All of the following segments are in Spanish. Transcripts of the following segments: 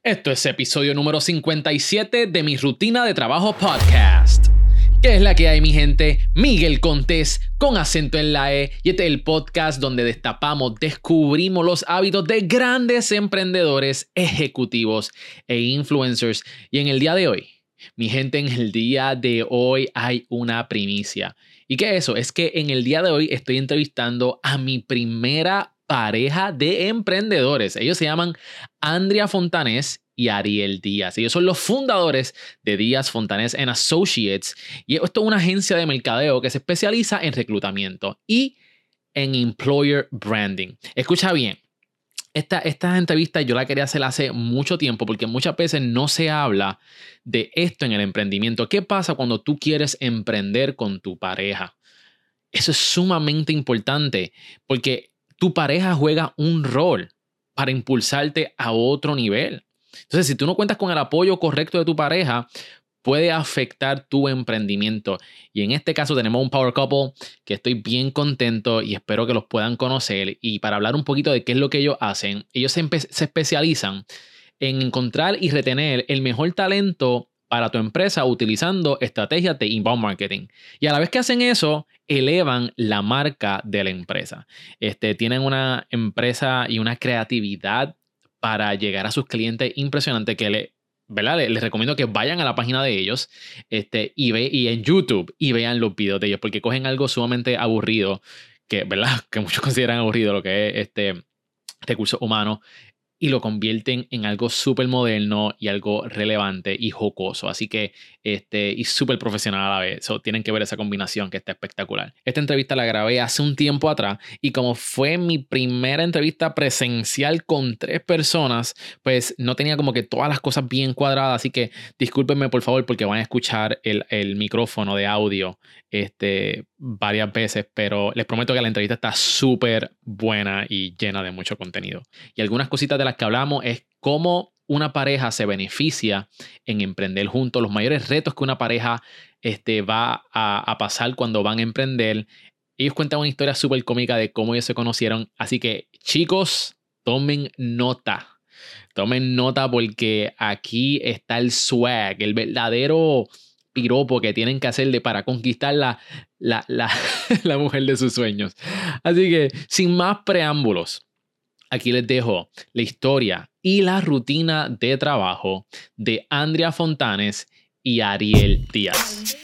Esto es episodio número 57 de mi rutina de trabajo podcast. ¿Qué es la que hay, mi gente? Miguel Contés, con acento en la E, y este es el podcast donde destapamos, descubrimos los hábitos de grandes emprendedores, ejecutivos e influencers. Y en el día de hoy, mi gente, en el día de hoy hay una primicia. ¿Y qué es eso? Es que en el día de hoy estoy entrevistando a mi primera pareja de emprendedores. Ellos se llaman Andrea Fontanés y Ariel Díaz. Ellos son los fundadores de Díaz Fontanés and Associates. Y esto es una agencia de mercadeo que se especializa en reclutamiento y en employer branding. Escucha bien. Esta, esta entrevista yo la quería hacer hace mucho tiempo porque muchas veces no se habla de esto en el emprendimiento. ¿Qué pasa cuando tú quieres emprender con tu pareja? Eso es sumamente importante porque tu pareja juega un rol para impulsarte a otro nivel. Entonces, si tú no cuentas con el apoyo correcto de tu pareja, puede afectar tu emprendimiento. Y en este caso tenemos un Power Couple que estoy bien contento y espero que los puedan conocer. Y para hablar un poquito de qué es lo que ellos hacen, ellos se, se especializan en encontrar y retener el mejor talento para tu empresa utilizando estrategias de inbound marketing. Y a la vez que hacen eso, elevan la marca de la empresa. Este, tienen una empresa y una creatividad para llegar a sus clientes impresionante que le. Les, recomiendo que vayan a la página de ellos este, y, en YouTube y vean los videos de ellos porque cogen algo sumamente aburrido que, ¿verdad? Que muchos consideran aburrido lo que es este recurso humano y lo convierten en algo súper moderno y algo relevante y jocoso. Así que, este, y súper profesional a la vez. tienen que ver esa combinación que está espectacular. Esta entrevista la grabé hace un tiempo atrás y como fue mi primera entrevista presencial con tres personas, pues no tenía como que todas las cosas bien cuadradas. Así que discúlpenme por favor porque van a escuchar el, el micrófono de audio este, varias veces, pero les prometo que la entrevista está súper buena y llena de mucho contenido. Y algunas cositas de las que hablamos es cómo una pareja se beneficia en emprender juntos, los mayores retos que una pareja este, va a, pasar cuando van a emprender. Ellos cuentan una historia súper cómica de cómo ellos se conocieron, así que chicos, tomen nota. Tomen nota porque aquí está el swag, el verdadero piropo que tienen que hacerle para conquistar la, la, la, mujer de sus sueños. Así que, sin más preámbulos, aquí les dejo la historia y la rutina de trabajo de Andrea Fontanes y Ariel Díaz.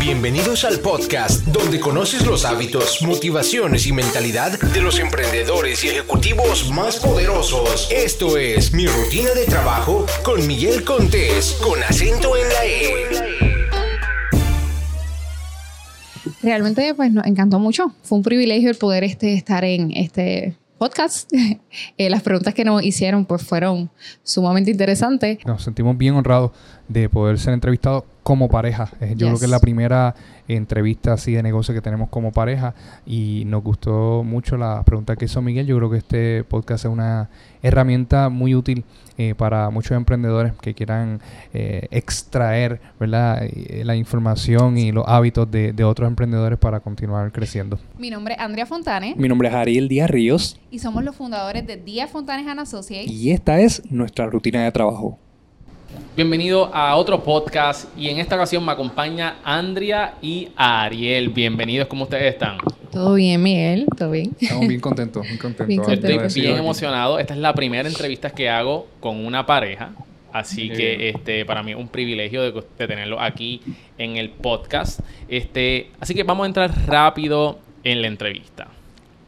Bienvenidos al podcast donde conoces los hábitos, motivaciones y mentalidad de los emprendedores y ejecutivos más poderosos. Esto es Mi Rutina de Trabajo con Miguel Contés, con acento en la E. Realmente pues nos encantó mucho. Fue un privilegio el poder este, estar en este podcast. Eh, las preguntas que nos hicieron pues fueron sumamente interesantes. Nos sentimos bien honrados de poder ser entrevistados como pareja. Eh, yo creo que es la primera entrevista así de negocio que tenemos como pareja y nos gustó mucho la pregunta que hizo Miguel. Yo creo que este podcast es una herramienta muy útil eh, para muchos emprendedores que quieran eh, extraer ¿verdad? la información y los hábitos de, de, otros emprendedores para continuar creciendo. Mi nombre es Andrea Fontane. Mi nombre es Ariel Díaz Ríos. Y somos los fundadores de Díaz Fontanes and Associates. Y esta es nuestra rutina de trabajo. Bienvenido a otro podcast y en esta ocasión me acompaña Andrea y Ariel. Bienvenidos, ¿cómo ustedes están? Todo bien, Miguel, todo bien. Estamos bien contentos, muy contentos. Estoy bien emocionado. Esta es la primera entrevista que hago con una pareja. Así que este, para mí es un privilegio de, de, tenerlo aquí en el podcast. Este, así que vamos a entrar rápido en la entrevista.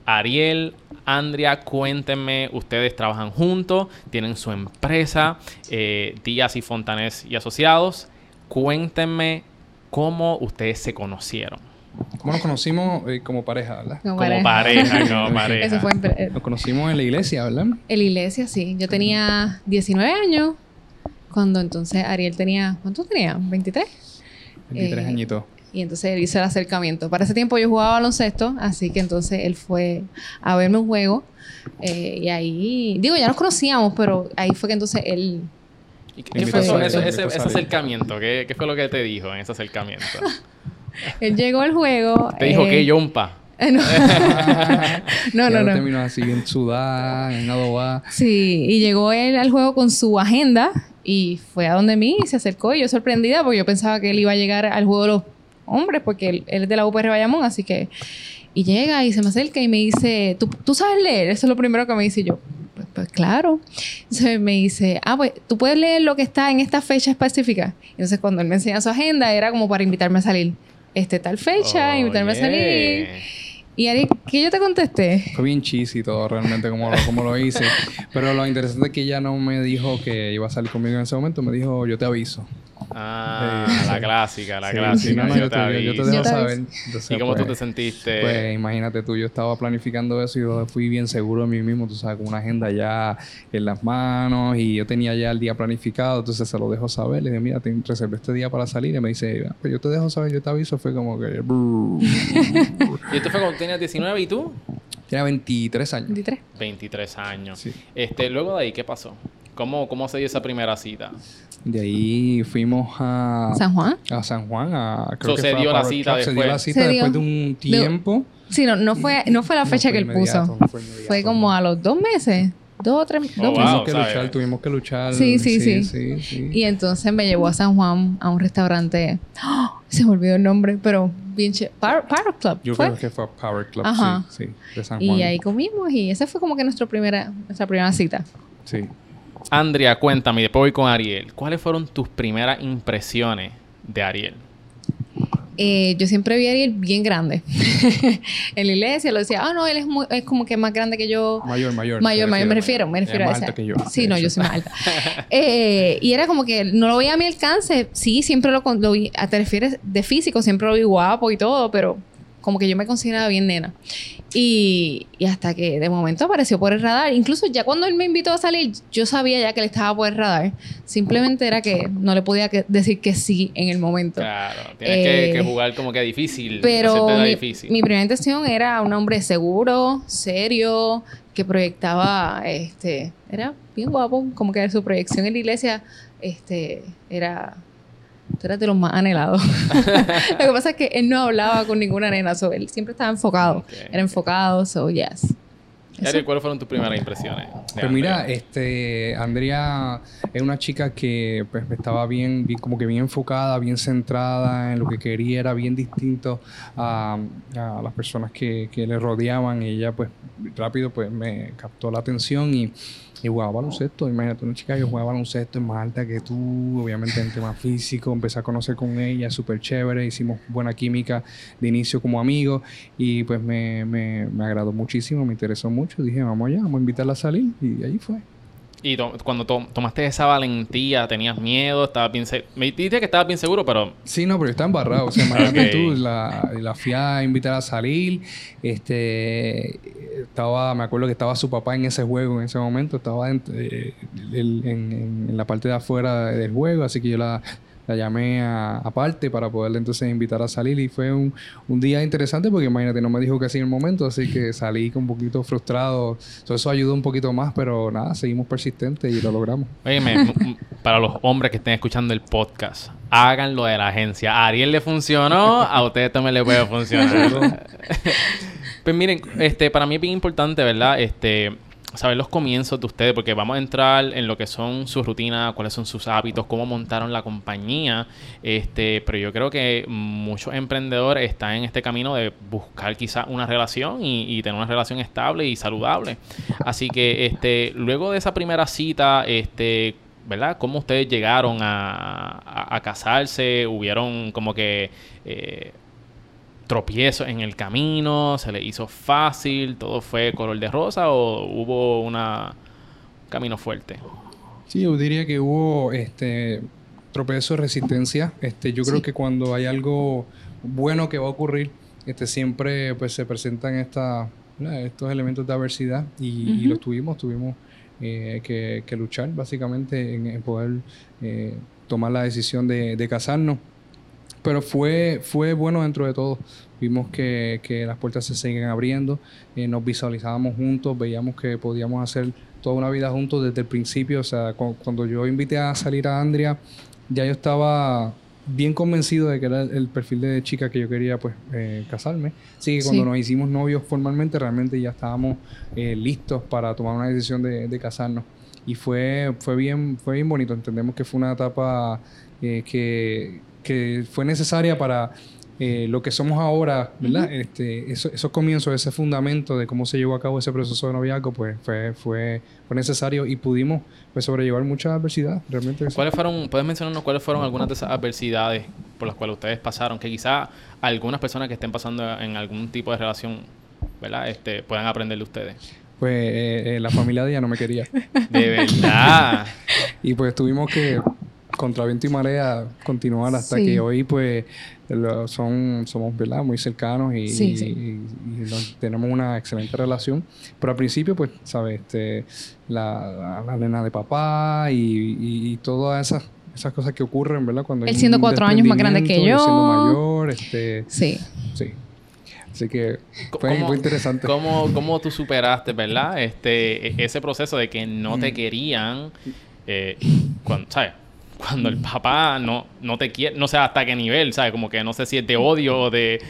Ariel, Andrea, cuéntenme, ustedes trabajan juntos, tienen su empresa, eh, Díaz y Fontanés y Asociados. Cuéntenme cómo ustedes se conocieron. ¿Cómo nos conocimos eh, como pareja, verdad? Como, pareja, como pareja. Eso fue nos conocimos en la iglesia, ¿verdad? En la iglesia, sí. Yo tenía 19 años cuando entonces Ariel tenía... ¿Cuánto tenía? ¿23? 23 eh, añitos. Y entonces él hizo el acercamiento. Para ese tiempo yo jugaba baloncesto, así que entonces él fue a verme un juego. Eh, y ahí, digo, ya nos conocíamos, pero ahí fue que entonces él... ¿Y qué fue eso, ese, ese, acercamiento? ¿Qué, ¿Qué, fue lo que te dijo en ese acercamiento? él llegó al juego... ¿Te dijo que Yompa? Eh, no. no, no, no. terminó así bien sudada, en adobada. Sí, y llegó él al juego con su agenda y fue a donde mí y se acercó y yo sorprendida porque yo pensaba que él iba a llegar al juego de los hombres porque él, él es de la UPR Bayamón, así que... Y llega y se me acerca y me dice, ¿tú, tú sabes leer? Eso es lo primero que me dice Y yo. Pues, pues claro. Entonces me dice, ah, pues tú puedes leer lo que está en esta fecha específica. Entonces cuando él me enseña su agenda era como para invitarme a salir. Este tal fecha, invitarme a salir. Y Ari, ¿qué yo te contesté? Fue bien cheesy todo realmente como lo, como lo hice. Pero lo interesante es que ella no me dijo que iba a salir conmigo en ese momento. Me dijo, yo te aviso. Ah, Sí. la clásica, la Sí, clásica. sí, no, no, yo yo, te te, yo- yo te aviso. dejo saber. Entonces, ¿Y cómo tú pues, te sentiste? Pues imagínate tú, yo estaba planificando eso y yo fui bien seguro de mí mismo, tú sabes, con una agenda ya en las manos y yo tenía ya el día planificado, entonces se lo dejo saber. Le dije, mira, te reservé este día para salir y me dice, "Ah, pues yo te dejo saber, yo te aviso. Fue como que... brr. ¿Y esto fue cuando tenías 19 y tú? Tenía 23 años. 23. 23 años. Sí. Este, luego de ahí, ¿qué pasó? ¿Cómo, cómo se dio esa primera cita? De ahí fuimos a ¿San Juan? a San Juan. A, So, creo que se fue a dio la cita Club. Se dio después. la cita Se dio. después de un tiempo. Sí, no, no fue, no fue la No fecha fue que él puso. no fue como a los dos meses. Dos o tres Oh, dos wow. meses. Tuvimos que ¿sabes? luchar, tuvimos que luchar. Sí, sí, sí. sí, sí. Y entonces me llevó a San Juan a un restaurante. ¡Ah! Se me olvidó el nombre, pero bien. Power, Power Club. Yo ¿fue? creo que fue Power Club, Ajá. sí, sí, de San Juan. Y ahí comimos y esa fue como que nuestra primera, nuestra primera cita. Sí. Andrea, cuéntame, y después voy con Ariel. ¿Cuáles fueron tus primeras impresiones de Ariel? Eh, yo siempre vi a Ariel bien grande. en la iglesia lo decía, ah, no, él es, muy- es como que más grande que yo. Mayor, mayor. Mayor, mayor, me refiero, me refiero es a más esa. alta que yo. Sí, no, yo soy más alta. Eh, y era como que no lo veía a mi alcance. Sí, siempre lo, lo vi. a- Te refieres de físico, siempre lo vi guapo y todo, pero como que yo me consideraba bien nena. Y, y hasta que de momento apareció por el radar. Incluso ya cuando él me invitó a salir, yo sabía ya que él estaba por el radar. Simplemente era que no le podía que- decir que sí en el momento. Claro, tienes que, Eh, que jugar como que difícil. Pero mi, difícil. mi primera intención era un hombre seguro, serio, que proyectaba, este, era bien guapo, como que su proyección en la iglesia, este, era, tú eras de los más anhelados. Lo que pasa es que él no hablaba con ninguna nena, so, él siempre estaba enfocado, Ok. era enfocado, so yes. Ariel, ¿cuáles fueron tus primeras impresiones? Pues mira, Andrea? este, Andrea es una chica que pues, estaba bien, bien, como que bien enfocada, bien centrada en lo que quería, era bien distinto a, a las personas que, que le rodeaban y ella pues rápido pues me captó la atención y, y jugaba baloncesto, imagínate una chica que jugaba baloncesto es más alta que tú, obviamente en tema físico, empecé a conocer con ella, súper chévere, hicimos buena química de inicio como amigos y pues me, me, me agradó muchísimo, me interesó mucho, dije vamos allá, vamos a invitarla a salir y ahí fue. Y to- cuando to- tomaste esa valentía, tenías miedo, estabas bien se- Me dijiste que estabas bien seguro, pero Sí, no, pero yo estaba embarrado. O sea, imagínate Ok. tú, la, la fui a invitar a salir. Este, estaba, me acuerdo que estaba su papá en ese juego en ese momento. Estaba en, eh, en- en la parte de afuera del juego, así que yo la, la llamé a- aparte para poderle entonces invitar a salir. Y fue un, un día interesante porque imagínate, no me dijo que sí en el momento, así que salí con un poquito frustrado. So, eso ayudó un poquito más, pero nada, seguimos persistentes y lo logramos. M- para los hombres que estén escuchando el podcast, hagan lo de la agencia. A Ariel le funcionó, a ustedes también les puede funcionar. pues miren, este, para mí es bien importante, ¿verdad? Este, saber los comienzos de ustedes, porque vamos a entrar en lo que son sus rutinas, cuáles son sus hábitos, cómo montaron la compañía. Este, pero yo creo que muchos emprendedores están en este camino de buscar quizás una relación y, tener una relación estable y saludable. Así que, este, luego de esa primera cita, este, ¿verdad? ¿Cómo ustedes llegaron a casarse? ¿Hubieron como que eh, tropiezos en el camino? ¿Se les hizo fácil? ¿Todo fue color de rosa o hubo una un camino fuerte? Sí, yo diría que hubo este tropezo, resistencia. Este, yo creo Sí. que cuando hay algo bueno que va a ocurrir, este, siempre pues se presentan esta, estos elementos de adversidad y, los tuvimos, tuvimos eh, que, que luchar básicamente en, en poder eh, tomar la decisión de, de casarnos. Pero fue, fue bueno dentro de todo. Vimos que, que las puertas se siguen abriendo, eh, nos visualizábamos juntos, veíamos que podíamos hacer toda una vida juntos desde el principio. O sea, cu- cuando yo invité a salir a Andrea, ya yo estaba bien convencido de que era el perfil de chica que yo quería pues eh, casarme. Así que cuando Sí. nos hicimos novios formalmente, realmente ya estábamos eh, listos para tomar una decisión de, de casarnos. Y fue, fue, bien, fue bien bonito. Entendemos que fue una etapa eh, que, que fue necesaria para eh, lo que somos ahora, ¿verdad? este, eso- esos comienzos, ese fundamento de cómo se llevó a cabo ese proceso de noviazgo, pues fue, fue, fue necesario y pudimos pues, sobrellevar mucha adversidad. Realmente. ¿Cuáles fueron, puedes mencionarnos cuáles fueron algunas de esas adversidades por las cuales ustedes pasaron? Que quizá algunas personas que estén pasando en algún tipo de relación, ¿verdad? Este, puedan aprender de ustedes. Pues eh, eh, la familia de ella no me quería. De verdad. Y pues tuvimos que, contra viento y marea, continuar hasta Sí. que hoy, pues, lo- son, somos, ¿verdad? Muy cercanos y, Sí, y- sí. y- y nos- tenemos una excelente relación. Pero al principio, pues, ¿sabes? Este, la, la, la nena de papá y, y- y todas esas, esas cosas que ocurren, ¿verdad? Cuando Él siendo cuatro años más grande que yo siendo mayor, este, Sí. sí. Así que fue, ¿Cómo- fue interesante. ¿Cómo, cómo tú superaste, verdad? Este, e- ese proceso de que no Mm. te querían, eh, cuando, ¿sabes? Cuando el papá no, no te quiere, no sé hasta qué nivel, ¿sabes? Como que no sé si es de odio o de,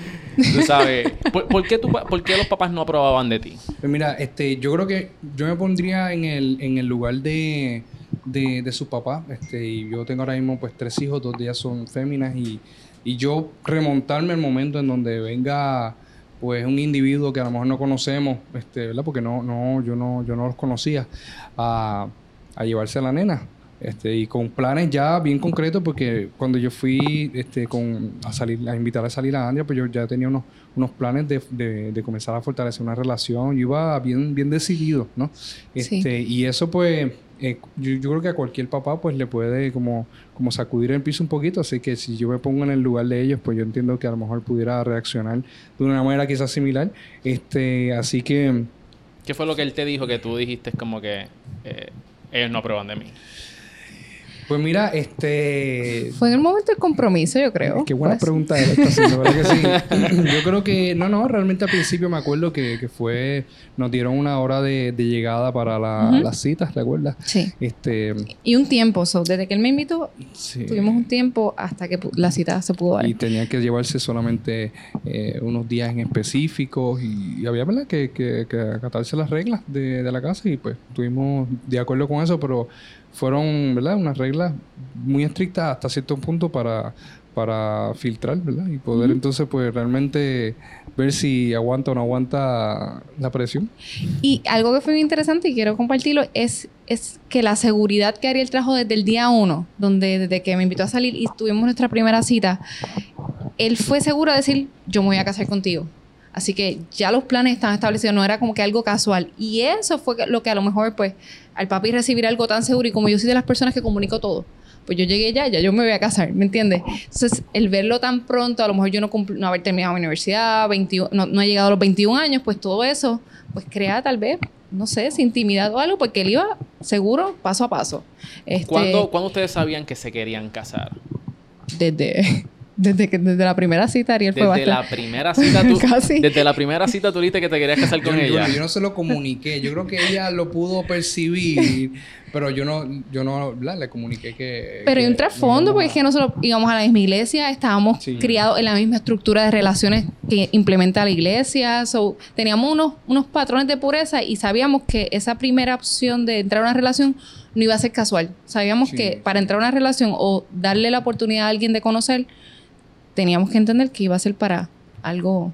sabes. ¿Por, por qué tu por qué los papás no aprobaban de ti? Pues mira, este, yo creo que yo me pondría en el, en el lugar de, de, de su papá. Este, y yo tengo ahora mismo pues tres hijos, dos de ellas son féminas y, y yo remontarme al momento en donde venga pues un individuo que a lo mejor no conocemos, este, ¿verdad? Porque no, no, yo no, yo no los conocía, a, a llevarse a la nena. Este, y con planes ya bien concretos, porque cuando yo fui este, con, a salir, a invitar a salir a Andrea, pues yo ya tenía unos, unos planes de, de- de comenzar a fortalecer una relación. Yo iba bien, bien decidido, ¿no? Sí. Este, Y eso, pues, eh, yo, yo creo que a cualquier papá, pues, le puede como, como sacudir el piso un poquito. Así que si yo me pongo en el lugar de ellos, pues yo entiendo que a lo mejor pudiera reaccionar de una manera quizás similar. Este, así que. ¿Qué fue lo que él te dijo que tú dijiste como que eh, ellos no aprueban de mí? Pues mira, este. Fue en el momento del compromiso, yo creo. Qué buena Pues, pregunta era esta, la verdad que sí. Yo creo que, no, no, realmente al principio me acuerdo que, que fue, nos dieron una hora de, de llegada para la- Ujú. las citas, ¿te acuerdas? Sí. Este, Y un tiempo, so, desde que él me invitó, sí. tuvimos un tiempo hasta que la cita se pudo dar. Y tenía que llevarse solamente eh, unos días en específicos y, y había ¿verdad? Que, que, que acatarse las reglas de, de la casa y pues estuvimos de acuerdo con eso, pero fueron ¿verdad? unas reglas muy estrictas hasta cierto punto para, para filtrar ¿verdad? y poder entonces pues realmente ver si aguanta o no aguanta la presión. Y algo que fue muy interesante y quiero compartirlo es, es que la seguridad que Ariel trajo desde el día uno, donde desde que me invitó a salir y tuvimos nuestra primera cita, él fue seguro de decir, yo me voy a casar contigo. Así que ya los planes estaban establecidos, no era como que algo casual. Y eso fue lo que a lo mejor, pues, al papi recibir algo tan seguro y como yo soy de las personas que comunico todo, pues yo llegué ya, ya yo me voy a casar, ¿me entiendes? Entonces, el verlo tan pronto, a lo mejor yo no, no haber terminado la universidad, 21 no, no he llegado a los 21 años, pues todo eso, pues crea tal vez, no sé, si intimidad o algo, porque él iba seguro, paso a paso. Este, ¿Cuándo, ¿Cuándo ustedes sabían que se querían casar? Desde, desde, que, desde la primera cita, Ariel fue Desde la bastante... primera cita tú, Casi. desde la primera cita tú dijiste que te querías casar con yo, ella. yo- yo no se lo comuniqué, yo creo que ella lo pudo percibir, pero yo no, yo no ¿verdad? le comuniqué que... Pero hay un trasfondo, no porque es que nosotros íbamos a la misma iglesia, estábamos Sí. criados en la misma estructura de relaciones que implementa la iglesia. So, teníamos unos, unos patrones de pureza y sabíamos que esa primera opción de entrar a una relación no iba a ser casual. Sabíamos Sí, que para entrar a una relación o darle la oportunidad a alguien de conocer, teníamos que entender que iba a ser para algo,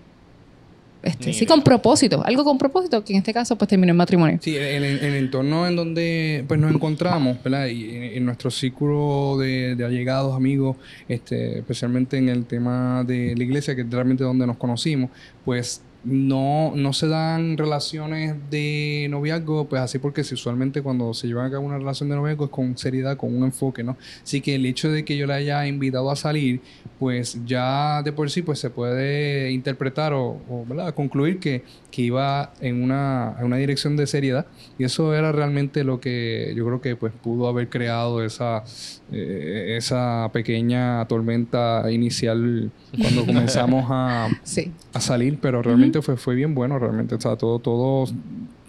este, sí, con propósito. Algo con propósito, que en este caso pues terminó en matrimonio. Sí, en el, en el entorno en donde pues nos encontramos, ¿verdad? Y en, en nuestro círculo de, de allegados, amigos, este, especialmente en el tema de la iglesia, que es realmente donde nos conocimos, pues no, no se dan relaciones de noviazgo, pues así porque si usualmente cuando se lleva a cabo una relación de noviazgo es con seriedad, con un enfoque, ¿no? Así que el hecho de que yo la haya invitado a salir, pues ya de por sí pues se puede interpretar o, o, ¿verdad? concluir que, que iba en una, en una dirección de seriedad y eso era realmente lo que yo creo que pues pudo haber creado esa, eh, esa pequeña tormenta inicial cuando comenzamos a, Sí. a salir, pero realmente fue, fue bien bueno, realmente, o sea, todo, todo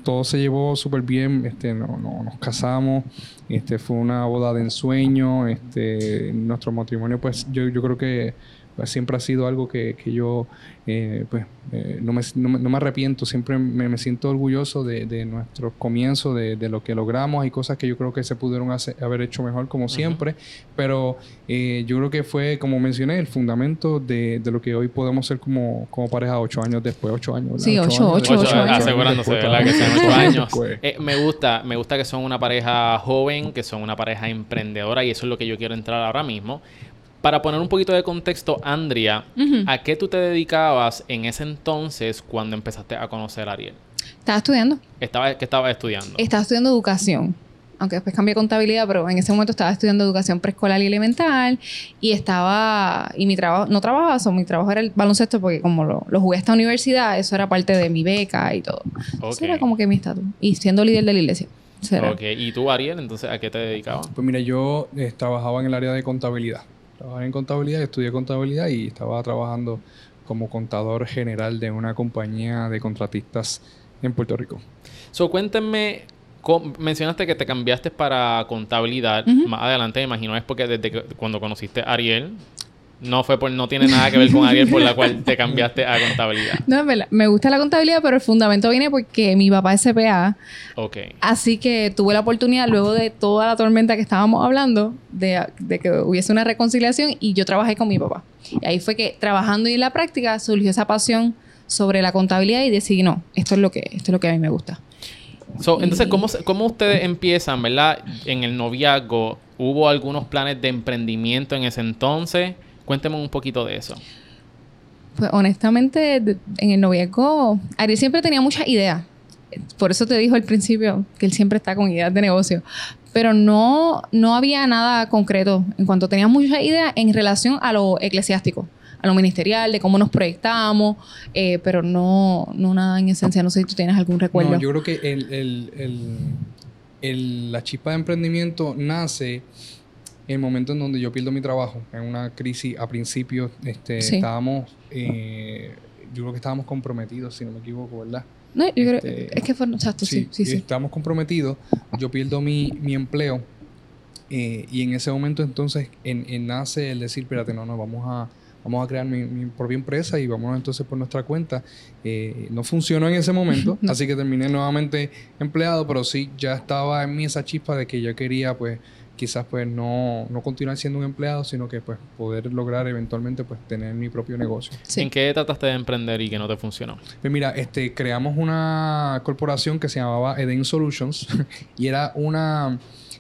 todo se llevó súper bien. Este, no, no, nos casamos. Este, fue una boda de ensueño. Este, nuestro matrimonio, pues yo, yo creo que siempre ha sido algo que, que yo eh, pues, eh, no, me, no, me, no, me, arrepiento, siempre me, me siento orgulloso de, de nuestro comienzo, de, de, lo que logramos. Hay cosas que yo creo que se pudieron hacer, haber hecho mejor como siempre, uh -huh. pero eh, yo creo que fue, como mencioné, el fundamento de, de, lo que hoy podemos ser como, como pareja ocho años después, ocho años. ¿verdad? Sí, ocho, ocho, ocho, años. Asegurándose, ¿verdad? Que sean ocho años. Eh, me gusta, me gusta que son una pareja joven, que son una pareja emprendedora y eso es lo que yo quiero entrar ahora mismo. Para poner un poquito de contexto, Andrea, uh -huh. ¿a qué tú te dedicabas en ese entonces cuando empezaste a conocer a Ariel? Estaba estudiando. Estaba, ¿Qué estabas estudiando? Estaba estudiando educación. Aunque después cambié contabilidad, pero en ese momento estaba estudiando educación preescolar y elemental. Y estaba. Y mi trabajo. No trabajaba, so, mi trabajo era el baloncesto, porque como lo, lo jugué a esta universidad, eso era parte de mi beca y todo. Okay. Eso era como que mi estatus. Y siendo líder de la iglesia. Será. Ok, ¿y tú, Ariel, entonces a qué te dedicabas? Pues mira, yo eh, trabajaba en el área de contabilidad trabajaba en contabilidad, estudié contabilidad y estaba trabajando como contador general de una compañía de contratistas en Puerto Rico. So, cuéntenme, mencionaste que te cambiaste para contabilidad. Uh -huh. Más adelante, me imagino, es porque desde que, cuando conociste a Ariel, no fue por, no tiene nada que ver con Ariel por la cual te cambiaste a contabilidad. No, es verdad. Me gusta la contabilidad, pero el fundamento viene porque mi papá es CPA. Ok. Así que tuve la oportunidad, luego de toda la tormenta que estábamos hablando, de, de que hubiese una reconciliación y yo trabajé con mi papá. Y ahí fue que trabajando y en la práctica surgió esa pasión sobre la contabilidad y decidí, no, esto es lo que, esto es lo que a mí me gusta. So, entonces, ¿cómo, ¿cómo ustedes empiezan, verdad? En el noviazgo, ¿hubo algunos planes de emprendimiento en ese entonces? Cuénteme un poquito de eso. Pues honestamente, en el noviazgo, Ariel siempre tenía muchas ideas. Por eso te dijo al principio que él siempre está con ideas de negocio. Pero no, no había nada concreto en cuanto tenía muchas ideas en relación a lo eclesiástico, a lo ministerial, de cómo nos proyectamos, eh, pero no, no nada en esencia. No sé si tú tienes algún recuerdo. No, yo creo que el, el, el, el, la chispa de emprendimiento nace el momento en donde yo pierdo mi trabajo, en una crisis a principio, este, sí. estábamos, eh, yo creo que estábamos comprometidos, si no me equivoco, ¿verdad? No, yo creo, este, es que fue, exacto, sí, sí, sí. Estábamos comprometidos, yo pierdo mi, mi empleo eh, y en ese momento entonces en, en nace el decir, espérate, no, no, vamos a, vamos a crear mi, mi, propia empresa y vamos entonces por nuestra cuenta. Eh, no funcionó en ese momento, no. así que terminé nuevamente empleado, pero sí, ya estaba en mí esa chispa de que yo quería pues quizás pues no, no continuar siendo un empleado, sino que pues poder lograr eventualmente pues tener mi propio negocio. Sí. ¿En qué trataste de emprender y que no te funcionó? Pues mira, este, creamos una corporación que se llamaba Eden Solutions y era una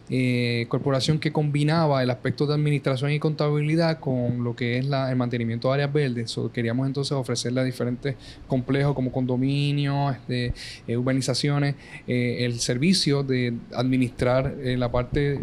eh, corporación que combinaba el aspecto de administración y contabilidad con lo que es el mantenimiento de áreas verdes. So, queríamos entonces ofrecerle a diferentes complejos como condominios, este, eh, urbanizaciones, eh, el servicio de administrar la parte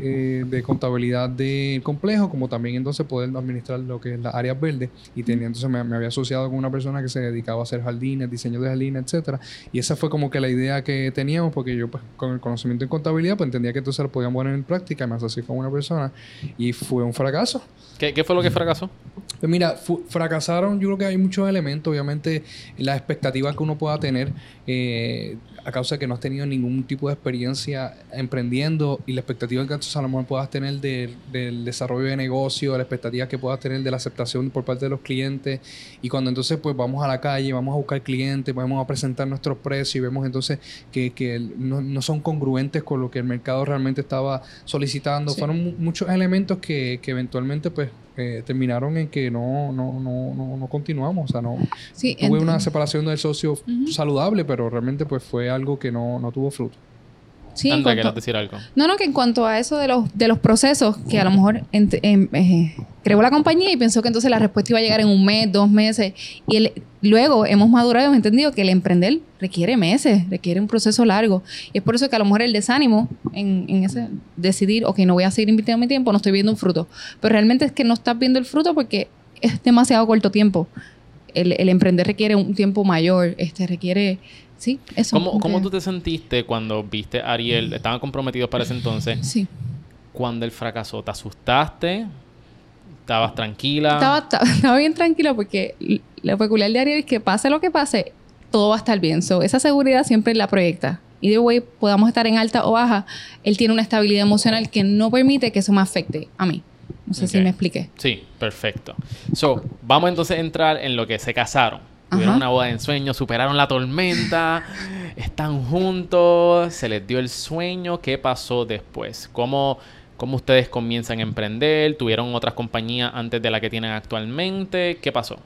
de contabilidad del complejo, como también entonces poder administrar lo que es las áreas verdes. Y tenía, entonces me, me, había asociado con una persona que se dedicaba a hacer jardines, diseño de jardines, etcétera. Y esa fue como que la idea que teníamos, porque yo pues con el conocimiento en contabilidad pues entendía que entonces lo podíamos poner en práctica, me asocié con una persona y fue un fracaso. ¿Qué, qué fue lo que fracasó? Pues mira, fracasaron, yo creo que hay muchos elementos, obviamente las expectativas que uno pueda tener eh, a causa de que no has tenido ningún tipo de experiencia emprendiendo y la expectativa que a lo mejor puedas tener de, del desarrollo de negocio, la expectativa que puedas tener de la aceptación por parte de los clientes y cuando entonces pues vamos a la calle, vamos a buscar clientes, vamos a presentar nuestros precios y vemos entonces que, que no, no, son congruentes con lo que el mercado realmente estaba solicitando. Sí. Fueron muchos elementos que, que eventualmente pues eh, terminaron en que no, no, no, no, no continuamos. O sea, no sí, tuve una separación del socio uh -huh. saludable, pero realmente pues fue algo que no, no tuvo fruto. Sí, Anda, cuanto... decir algo. No, no, que en cuanto a eso de los, de los procesos, que a lo mejor en, en, eh, creó la compañía y pensó que entonces la respuesta iba a llegar en un mes, dos meses. Y el, luego hemos madurado y hemos entendido que el emprender requiere meses, requiere un proceso largo. Y es por eso que a lo mejor el desánimo en, en ese decidir, ok, no voy a seguir invirtiendo mi tiempo, no estoy viendo un fruto. Pero realmente es que no estás viendo el fruto porque es demasiado corto tiempo. El, el emprender requiere un tiempo mayor, este requiere Sí, eso. ¿Cómo, ¿Cómo, tú te sentiste cuando viste a Ariel? Estaban comprometidos para ese entonces. Sí. Cuando él fracasó, ¿te asustaste? ¿Estabas tranquila? Estaba, estaba, bien tranquila porque lo peculiar de Ariel es que pase lo que pase, todo va a estar bien. So, esa seguridad siempre la proyecta. either way podamos estar en alta o baja, él tiene una estabilidad emocional que no permite que eso me afecte a mí. No sé si me expliqué. Sí, perfecto. So, vamos entonces a entrar en lo que se casaron. Tuvieron Ajá. una boda de ensueño, superaron la tormenta, están juntos, se les dio el sueño. ¿Qué pasó después? ¿Cómo, cómo ustedes comienzan a emprender? ¿Tuvieron otras compañías antes de la que tienen actualmente? ¿Qué pasó?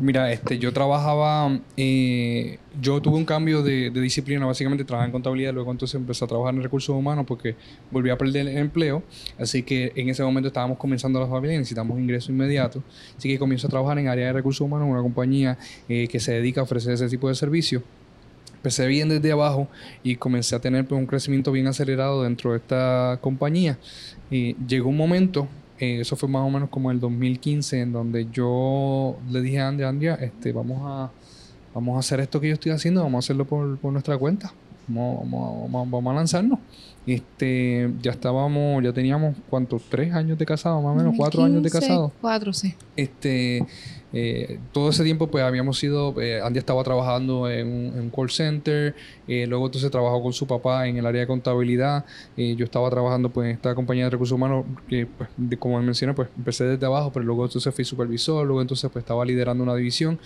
Mira, este, yo trabajaba, eh, yo tuve un cambio de, disciplina, básicamente trabajaba en contabilidad, luego entonces empecé a trabajar en recursos humanos porque volví a perder el empleo, así que en ese momento estábamos comenzando la familia y necesitamos ingreso inmediato, así que comienzo a trabajar en área de recursos humanos, una compañía eh, que se dedica a ofrecer ese tipo de servicios. Empecé bien desde abajo y comencé a tener pues, un crecimiento bien acelerado dentro de esta compañía. Y llegó un momento, eh, eso fue más o menos como el 2015, en donde yo le dije a Andrea, Andrea, este, vamos a, vamos a hacer esto que yo estoy haciendo, vamos a hacerlo por, por nuestra cuenta. Vamos, vamos, vamos, vamos a lanzarnos. Este, ya estábamos, ya teníamos, ¿cuántos? ¿Tres años de casado, más o menos? ¿Cuatro años de 15, casado? Cuatro, sí. Este, eh, todo ese tiempo pues habíamos sido, eh, Andy estaba trabajando en un, en un call center, eh, luego entonces trabajó con su papá en el área de contabilidad, eh, yo estaba trabajando pues en esta compañía de recursos humanos que pues, de- como mencioné pues empecé desde abajo, pero luego entonces fui supervisor, luego entonces pues estaba liderando una división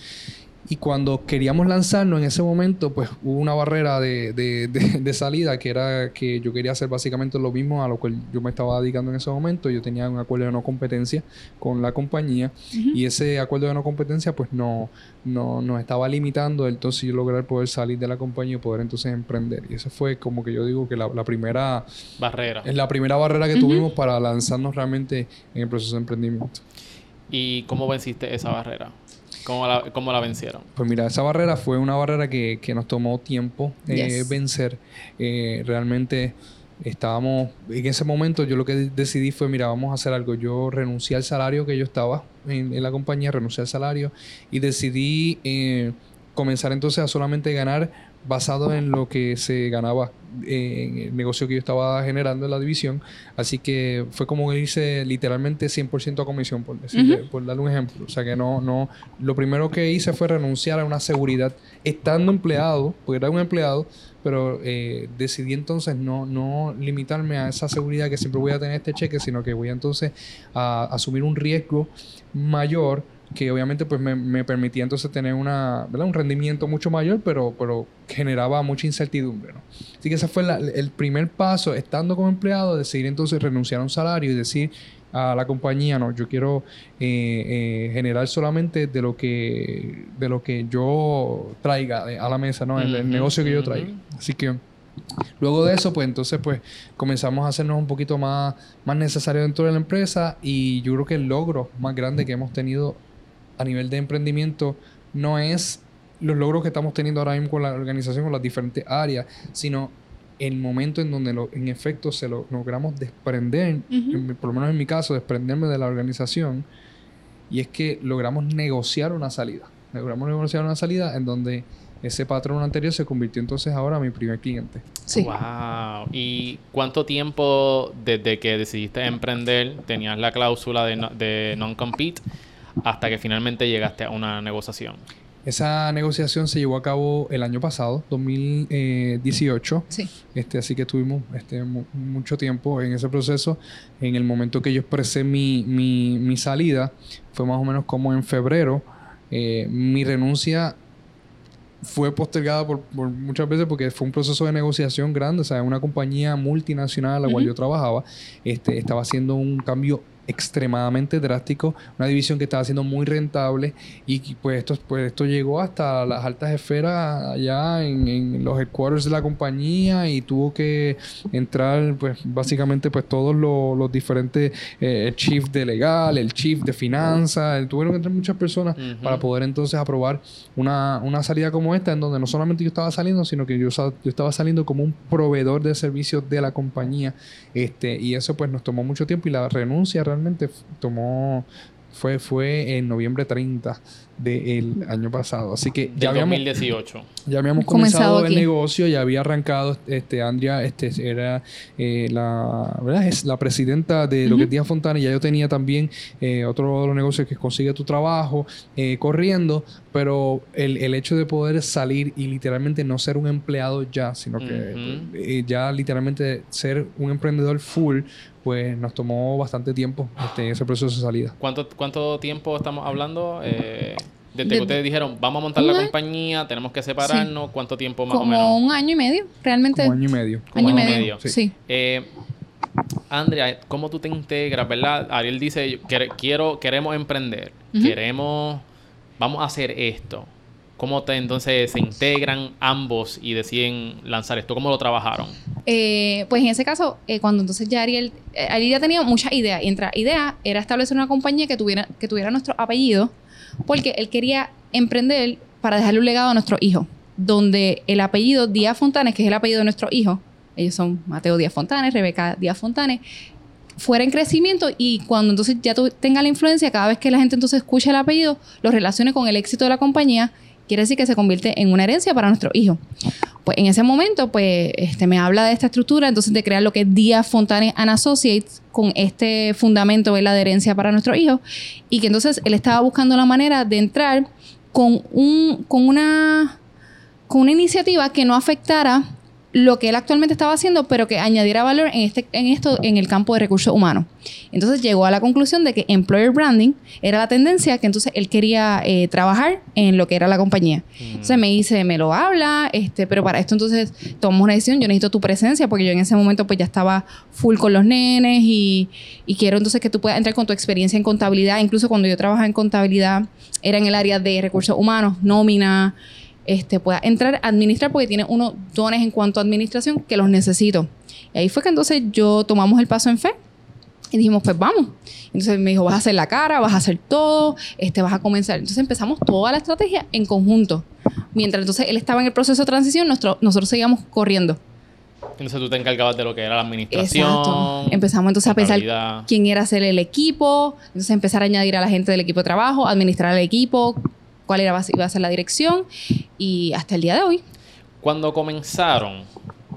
y cuando queríamos lanzarnos en ese momento, pues hubo una barrera de, de- de- de salida que era que yo quería hacer básicamente lo mismo a lo cual yo me estaba dedicando en ese momento. Yo tenía un acuerdo de no competencia con la compañía y ese acuerdo de no competencia pues no, no nos estaba limitando entonces yo lograr poder salir de la compañía y poder entonces emprender. Y eso fue como que yo digo que la, la primera, Barrera. es la primera barrera que tuvimos para lanzarnos realmente en el proceso de emprendimiento. ¿Y cómo venciste esa barrera? ¿Cómo la, cómo la vencieron? Pues mira, esa barrera fue una barrera que, que nos tomó tiempo eh, Yes. vencer. Eh, realmente estábamos, en ese momento yo lo que de- decidí fue, mira, vamos a hacer algo. Yo renuncié al salario que yo estaba en, en la compañía, renuncié al salario y decidí eh, comenzar entonces a solamente ganar basado en lo que se ganaba en el negocio que yo estaba generando en la división. Así que fue como hice literalmente 100% a comisión, por, decirle, por darle un ejemplo. O sea que no, no, lo primero que hice fue renunciar a una seguridad estando empleado, porque era un empleado, pero eh, decidí entonces no, no limitarme a esa seguridad que siempre voy a tener este cheque, sino que voy a entonces a asumir un riesgo mayor que obviamente pues me, me permitía entonces tener una, ¿verdad? un rendimiento mucho mayor, pero, pero generaba mucha incertidumbre. ¿no? Así que ese fue la- el primer paso, estando como empleado, decidir entonces renunciar a un salario y decir a la compañía, no, yo quiero eh, eh, generar solamente de lo que de lo que yo traiga de- a la mesa, ¿no? El, negocio que yo traiga. Así que Luego de eso, pues entonces pues comenzamos a hacernos un poquito más, más necesario dentro de la empresa y yo creo que el logro más grande que hemos tenido a nivel de emprendimiento no es los logros que estamos teniendo ahora mismo con la organización, con las diferentes áreas, sino el momento en donde lo- en efecto se lo logramos desprender, en- por lo menos en mi caso, desprenderme de la organización, y es que logramos negociar una salida. Logramos negociar una salida en donde ese patrón anterior se convirtió entonces ahora en mi primer cliente. Sí. Wow. ¿Y cuánto tiempo desde que decidiste emprender tenías la cláusula de, no- de non-compete hasta que finalmente llegaste a una negociación? Esa negociación se llevó a cabo el año pasado, 2018. Sí. Este, así que tuvimos este, mu- mucho tiempo en ese proceso. En el momento que yo expresé mi, mi, mi salida, fue más o menos como en febrero. Eh, mi renuncia fue postergada por, por muchas veces porque fue un proceso de negociación grande. O sea, una compañía multinacional a la cual yo trabajaba este, estaba haciendo un cambio extremadamente drástico, una división que estaba siendo muy rentable y pues esto, pues esto llegó hasta las altas esferas allá en, en los headquarters de la compañía y tuvo que entrar pues básicamente pues todos los, los diferentes eh, el chief de legal, el chief de finanzas, tuvieron que entrar muchas personas para poder entonces aprobar una, una salida como esta en donde no solamente yo estaba saliendo sino que yo estaba saliendo como un proveedor de servicios de la compañía este y eso pues nos tomó mucho tiempo y la renuncia realmente tomó Fue, fue en noviembre 30 del año pasado. Así que ya habíamos, 2018. Ya habíamos comenzado, el negocio, ya había arrancado. Este, Andrea este, era eh, la, ¿verdad? Es la presidenta de lo que es Díaz Fontana. Y ya yo tenía también eh, otro de los negocios que consigue tu trabajo eh, corriendo. Pero el, el, hecho de poder salir y literalmente no ser un empleado ya, sino que ya literalmente ser un emprendedor full, pues nos tomó bastante tiempo este, ese proceso de salida. ¿Cuánto, cuánto tiempo estamos hablando? Eh, desde que ustedes dijeron, vamos a montar la compañía, tenemos que separarnos, ¿cuánto tiempo más o menos? Como un año y medio, realmente. un año y medio. Año, y medio, sí. Eh, Andrea, ¿cómo tú te integras, verdad? Ariel dice, quiero, queremos emprender, queremos, vamos a hacer esto. ¿Cómo entonces se integran ambos y deciden lanzar esto? ¿Cómo lo trabajaron? Eh, pues en ese caso, eh, cuando entonces ya Ariel, eh, Ariel ya tenía muchas ideas y entre idea era establecer una compañía que tuviera, que tuviera nuestro apellido porque él quería emprender para dejarle un legado a nuestro hijo, donde el apellido Díaz Fontanes, que es el apellido de nuestro hijo, ellos son Mateo Díaz Fontanes, Rebeca Díaz Fontanes, fuera en crecimiento y cuando entonces ya tú tengas la influencia, cada vez que la gente entonces escucha el apellido, lo relacione con el éxito de la compañía, quiere decir que se convierte en una herencia para nuestro hijo. Pues en ese momento, pues, este, me habla de esta estructura, entonces de crear lo que es Díaz Fontanes and Associates con este fundamento de la herencia para nuestro hijo y que entonces él estaba buscando la manera de entrar con, un, con, una, con una iniciativa que no afectara lo que él actualmente estaba haciendo, pero que añadiera valor en, este, en esto en el campo de recursos humanos. Entonces llegó a la conclusión de que employer branding era la tendencia que entonces él quería eh, trabajar en lo que era la compañía. Mm. Entonces me dice, me lo habla, este, pero para esto entonces tomamos una decisión, yo necesito tu presencia porque yo en ese momento pues ya estaba full con los nenes y, y quiero entonces que tú puedas entrar con tu experiencia en contabilidad. Incluso cuando yo trabajaba en contabilidad era en el área de recursos humanos, nómina este, pueda entrar a administrar porque tiene unos dones en cuanto a administración que los necesito. Y ahí fue que entonces yo tomamos el paso en fe y dijimos, pues vamos. Entonces me dijo, vas a hacer la cara, vas a hacer todo, este, vas a comenzar. Entonces empezamos toda la estrategia en conjunto. Mientras entonces él estaba en el proceso de transición, nosotros seguíamos corriendo. Entonces tú te encargabas de lo que era la administración. Exacto. Empezamos entonces a pensar quién era hacer el equipo, entonces empezar a añadir a la gente del equipo de trabajo, administrar el equipo, cuál era, iba a ser la dirección y hasta el día de hoy. Cuando comenzaron,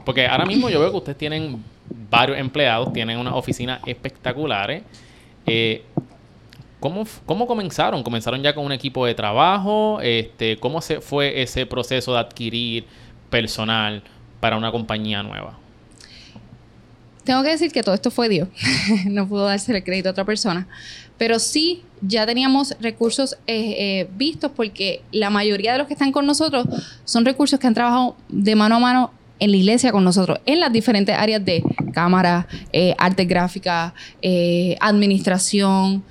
porque ahora mismo yo veo que ustedes tienen varios empleados, tienen unas oficinas espectaculares. Eh, ¿cómo, ¿Cómo comenzaron? ¿Comenzaron ya con un equipo de trabajo? Este, ¿Cómo se fue ese proceso de adquirir personal para una compañía nueva? Tengo que decir que todo esto fue Dios. no pudo darse el crédito a otra persona. Pero sí, ya teníamos recursos eh, eh, vistos porque la mayoría de los que están con nosotros son recursos que han trabajado de mano a mano en la iglesia con nosotros, en las diferentes áreas de cámara, eh, arte gráfica, administración.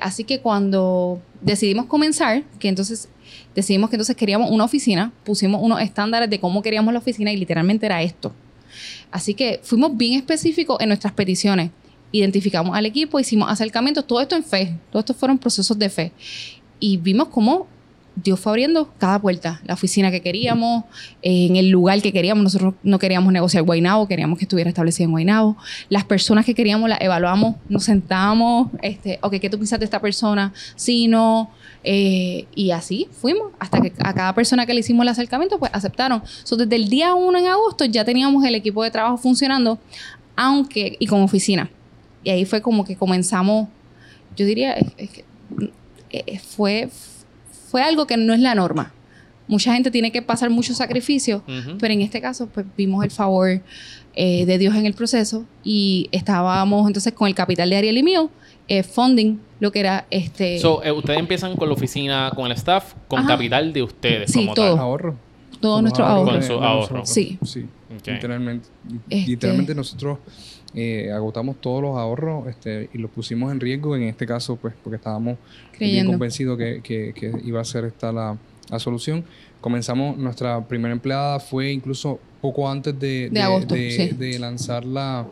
así que cuando decidimos comenzar, que entonces decidimos que entonces queríamos una oficina, pusimos unos estándares de cómo queríamos la oficina y literalmente era esto. Así que fuimos bien específicos en nuestras peticiones. Identificamos al equipo, hicimos acercamientos, todo esto en fe, todo esto fueron procesos de fe. Y vimos cómo Dios fue abriendo cada puerta, la oficina que queríamos, en el lugar que queríamos. Nosotros no queríamos negociar Guaynabo, queríamos que estuviera establecido en Guaynabo. Las personas que queríamos las evaluamos, nos sentamos, este, ok, ¿qué tú piensas de esta persona? Sí, no. Eh, y así fuimos, hasta que a cada persona que le hicimos el acercamiento, pues aceptaron. So, desde el día 1 en agosto ya teníamos el equipo de trabajo funcionando, aunque, y con oficina. Y ahí fue como que comenzamos, yo diría, eh, fue fue algo que no es la norma. Mucha gente tiene que pasar mucho sacrificio, pero en este caso pues vimos el favor eh, de Dios en el proceso y estábamos entonces con el capital de Ariel y mío eh, funding lo que era este... So, eh, ustedes empiezan con la oficina, con el staff, con capital de ustedes. Sí, todo. Ahorro. Todo nuestro ahorro. Con su ahorro. Sí. Sí. Literalmente. Este literalmente nosotros eh, agotamos todos los ahorros este, y los pusimos en riesgo, en este caso, pues porque estábamos bien convencidos que, que, iba a ser esta la, solución. Comenzamos, nuestra primera empleada fue incluso poco antes de, de, de, lanzar la,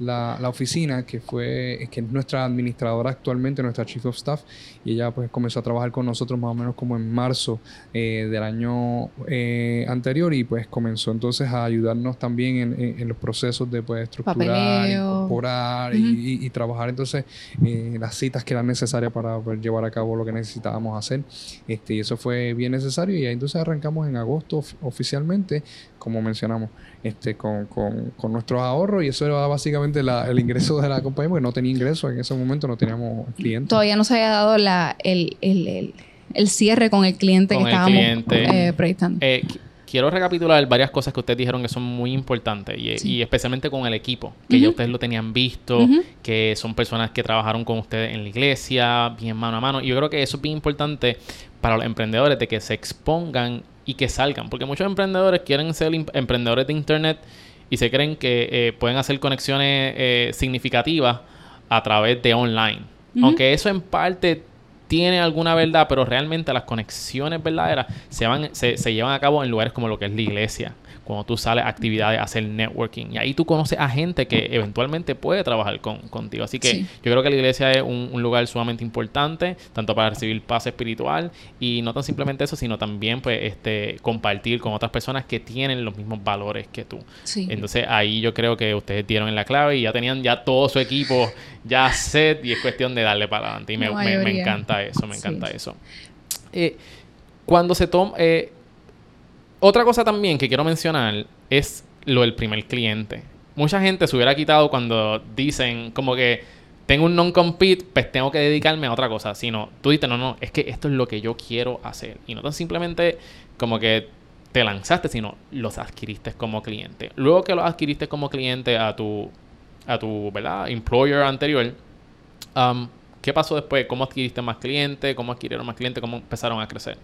la, la, oficina, que fue que es nuestra administradora actualmente, nuestra Chief of Staff, y ella pues comenzó a trabajar con nosotros más o menos como en marzo eh, del año eh, anterior y pues comenzó entonces a ayudarnos también en, en, los procesos de pues estructurar, incorporar y, y, trabajar entonces eh, las citas que eran necesarias para poder llevar a cabo lo que necesitábamos hacer. Este, y eso fue bien necesario y ahí entonces arrancamos en agosto oficialmente, como mencionamos este, con, con, con nuestros ahorros y eso era básicamente el ingreso de la compañía porque no tenía ingreso en ese momento, no teníamos clientes. Todavía no se había dado la, el, el, el, cierre con el cliente que estábamos eh, proyectando. Eh, quiero recapitular varias cosas que ustedes dijeron que son muy importantes y, especialmente con el equipo, que ya ustedes lo tenían visto, que son personas que trabajaron con ustedes en la iglesia, bien mano a mano. Y yo creo que eso es bien importante para los emprendedores de que se expongan y que salgan. Porque muchos emprendedores quieren ser emprendedores de Internet y se creen que eh, pueden hacer conexiones eh, significativas a través de online. Aunque eso en parte tiene alguna verdad, pero realmente las conexiones verdaderas se, van, se, se llevan a cabo en lugares como lo que es la iglesia cuando tú sales a actividades, a hacer networking. Y ahí tú conoces a gente que eventualmente puede trabajar con, contigo. Así que yo creo que la iglesia es un, lugar sumamente importante, tanto para recibir paz espiritual y no tan simplemente eso, sino también pues este compartir con otras personas que tienen los mismos valores que tú. Entonces ahí yo creo que ustedes dieron en la clave y ya tenían ya todo su equipo ya set y es cuestión de darle para adelante. Y me, encanta eso, me encanta eso. Eh, cuando se toma... Eh, otra cosa también que quiero mencionar es lo del primer cliente. Mucha gente se hubiera quitado cuando dicen como que tengo un non-compete, pues tengo que dedicarme a otra cosa. Sino tú dices, no, no, es que esto es lo que yo quiero hacer. Y no tan simplemente como que te lanzaste, sino los adquiriste como cliente. Luego que los adquiriste como cliente a tu, a tu employer anterior, um, ¿qué pasó después? ¿Cómo adquiriste más clientes? ¿Cómo adquirieron más clientes? ¿Cómo empezaron a crecer?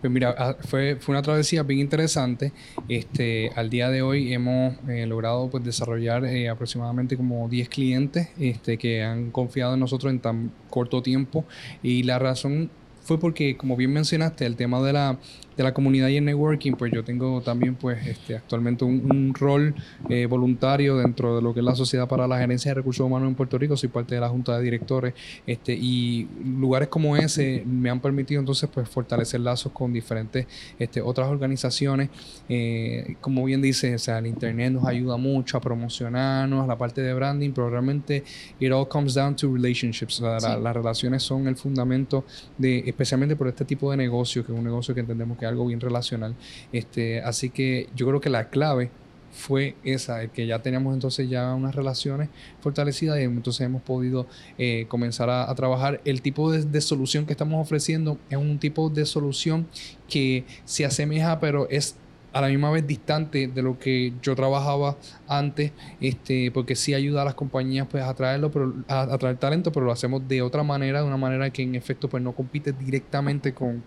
Pues mira, ah, fue, fue una travesía bien interesante. Este, al día de hoy hemos eh, logrado pues, desarrollar eh, aproximadamente como 10 clientes este, que han confiado en nosotros en tan corto tiempo. Y la razón fue porque, como bien mencionaste, el tema de la de la comunidad y el networking, pues yo tengo también pues este, actualmente un, rol eh, voluntario dentro de lo que es la Sociedad para la Gerencia de Recursos Humanos en Puerto Rico, soy parte de la Junta de Directores este, y lugares como ese me han permitido entonces pues fortalecer lazos con diferentes este, otras organizaciones. Eh, como bien dice, o sea, el Internet nos ayuda mucho a promocionarnos, a la parte de branding, pero realmente it all comes down to relationships. las relaciones son el fundamento de, especialmente por este tipo de negocio, que es un negocio que entendemos que algo bien relacional. Este, así que yo creo que la clave fue esa, el que ya teníamos entonces ya unas relaciones fortalecidas y entonces hemos podido eh, comenzar a, trabajar. El tipo de, de, solución que estamos ofreciendo es un tipo de solución que se asemeja, pero es a la misma vez distante de lo que yo trabajaba antes, este, porque sí ayuda a las compañías pues a traerlo, pero a, traer talento, pero lo hacemos de otra manera, de una manera que en efecto pues no compite directamente con,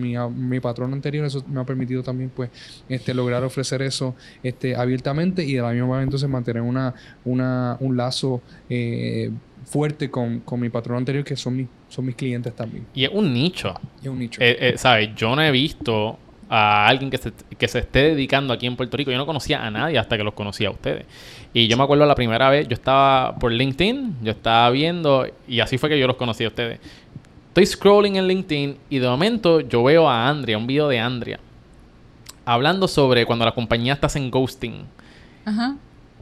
mi, mi, patrón anterior. Eso me ha permitido también pues este, lograr ofrecer eso este, abiertamente y de la misma manera entonces mantener una, una, un lazo eh, fuerte con, mi patrón anterior, que son, mis son mis clientes también. Y es un nicho. es un nicho. Eh, eh, ¿Sabes? Yo no he visto a alguien que se, que se esté dedicando aquí en Puerto Rico. Yo no conocía a nadie hasta que los conocía a ustedes. Y yo me acuerdo la primera vez, yo estaba por LinkedIn, yo estaba viendo, y así fue que yo los conocí a ustedes. Estoy scrolling en LinkedIn y de momento yo veo a Andrea, un video de Andrea, hablando sobre cuando la compañía está en ghosting. Ajá.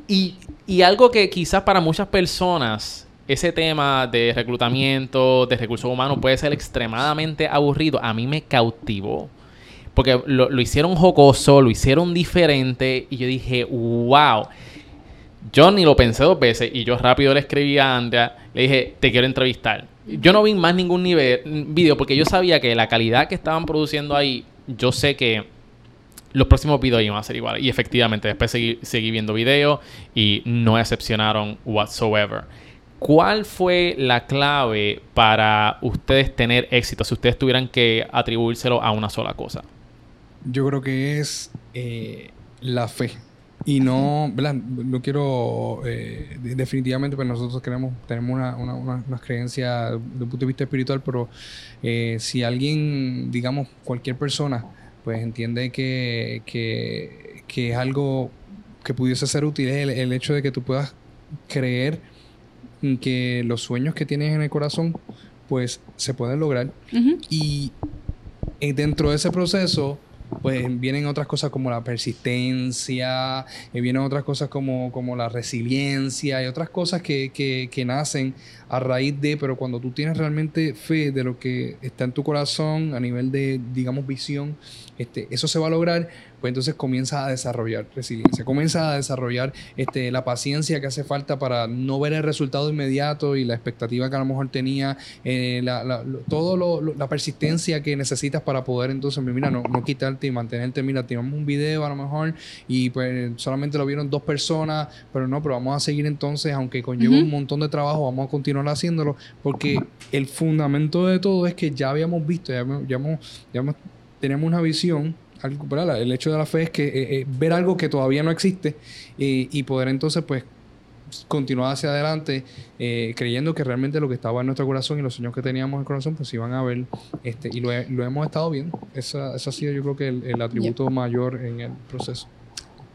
Y, y algo que quizás para muchas personas ese tema de reclutamiento, de recursos humanos puede ser extremadamente aburrido. A mí me cautivó. Porque lo, hicieron jocoso, lo hicieron diferente. Y yo dije, wow. Yo ni lo pensé dos veces. Y yo rápido le escribí a Andrea. Le dije, te quiero entrevistar. Yo no vi más ningún nivel, video porque yo sabía que la calidad que estaban produciendo ahí, yo sé que los próximos videos iban a ser iguales. Y efectivamente, después seguí, seguí viendo videos y no excepcionaron whatsoever. ¿Cuál fue la clave para ustedes tener éxito si ustedes tuvieran que atribuírselo a una sola cosa? Yo creo que es eh, la fe. Y no, ¿verdad? No quiero, eh, definitivamente, pues nosotros queremos, tenemos una, una, una, creencia de un punto de vista espiritual, pero eh, si alguien, digamos, cualquier persona, pues entiende que, que, que es algo que pudiese ser útil, es el, hecho de que tú puedas creer que los sueños que tienes en el corazón, pues se pueden lograr. Y dentro de ese proceso, pues vienen otras cosas como la persistencia, y vienen otras cosas como, como la resiliencia y otras cosas que, que, que, nacen a raíz de, pero cuando tú tienes realmente fe de lo que está en tu corazón a nivel de, digamos, visión, este, eso se va a lograr pues entonces comienza a desarrollar resiliencia, comienza a desarrollar este, la paciencia que hace falta para no ver el resultado inmediato y la expectativa que a lo mejor tenía, eh, la, todo la persistencia que necesitas para poder entonces, mira, no, no quitarte y mantenerte, mira, tenemos un video a lo mejor y pues solamente lo vieron dos personas, pero no, pero vamos a seguir entonces, aunque conlleva un montón de trabajo, vamos a continuar haciéndolo, porque el fundamento de todo es que ya habíamos visto, ya, ya, ya tenemos una visión el hecho de la fe es que eh, eh, ver algo que todavía no existe y poder entonces pues continuar hacia adelante eh, creyendo que realmente lo que estaba en nuestro corazón y los sueños que teníamos en el corazón pues iban a ver este y lo, hemos estado viendo. Esa, esa, ha sido yo creo que el, atributo mayor en el proceso.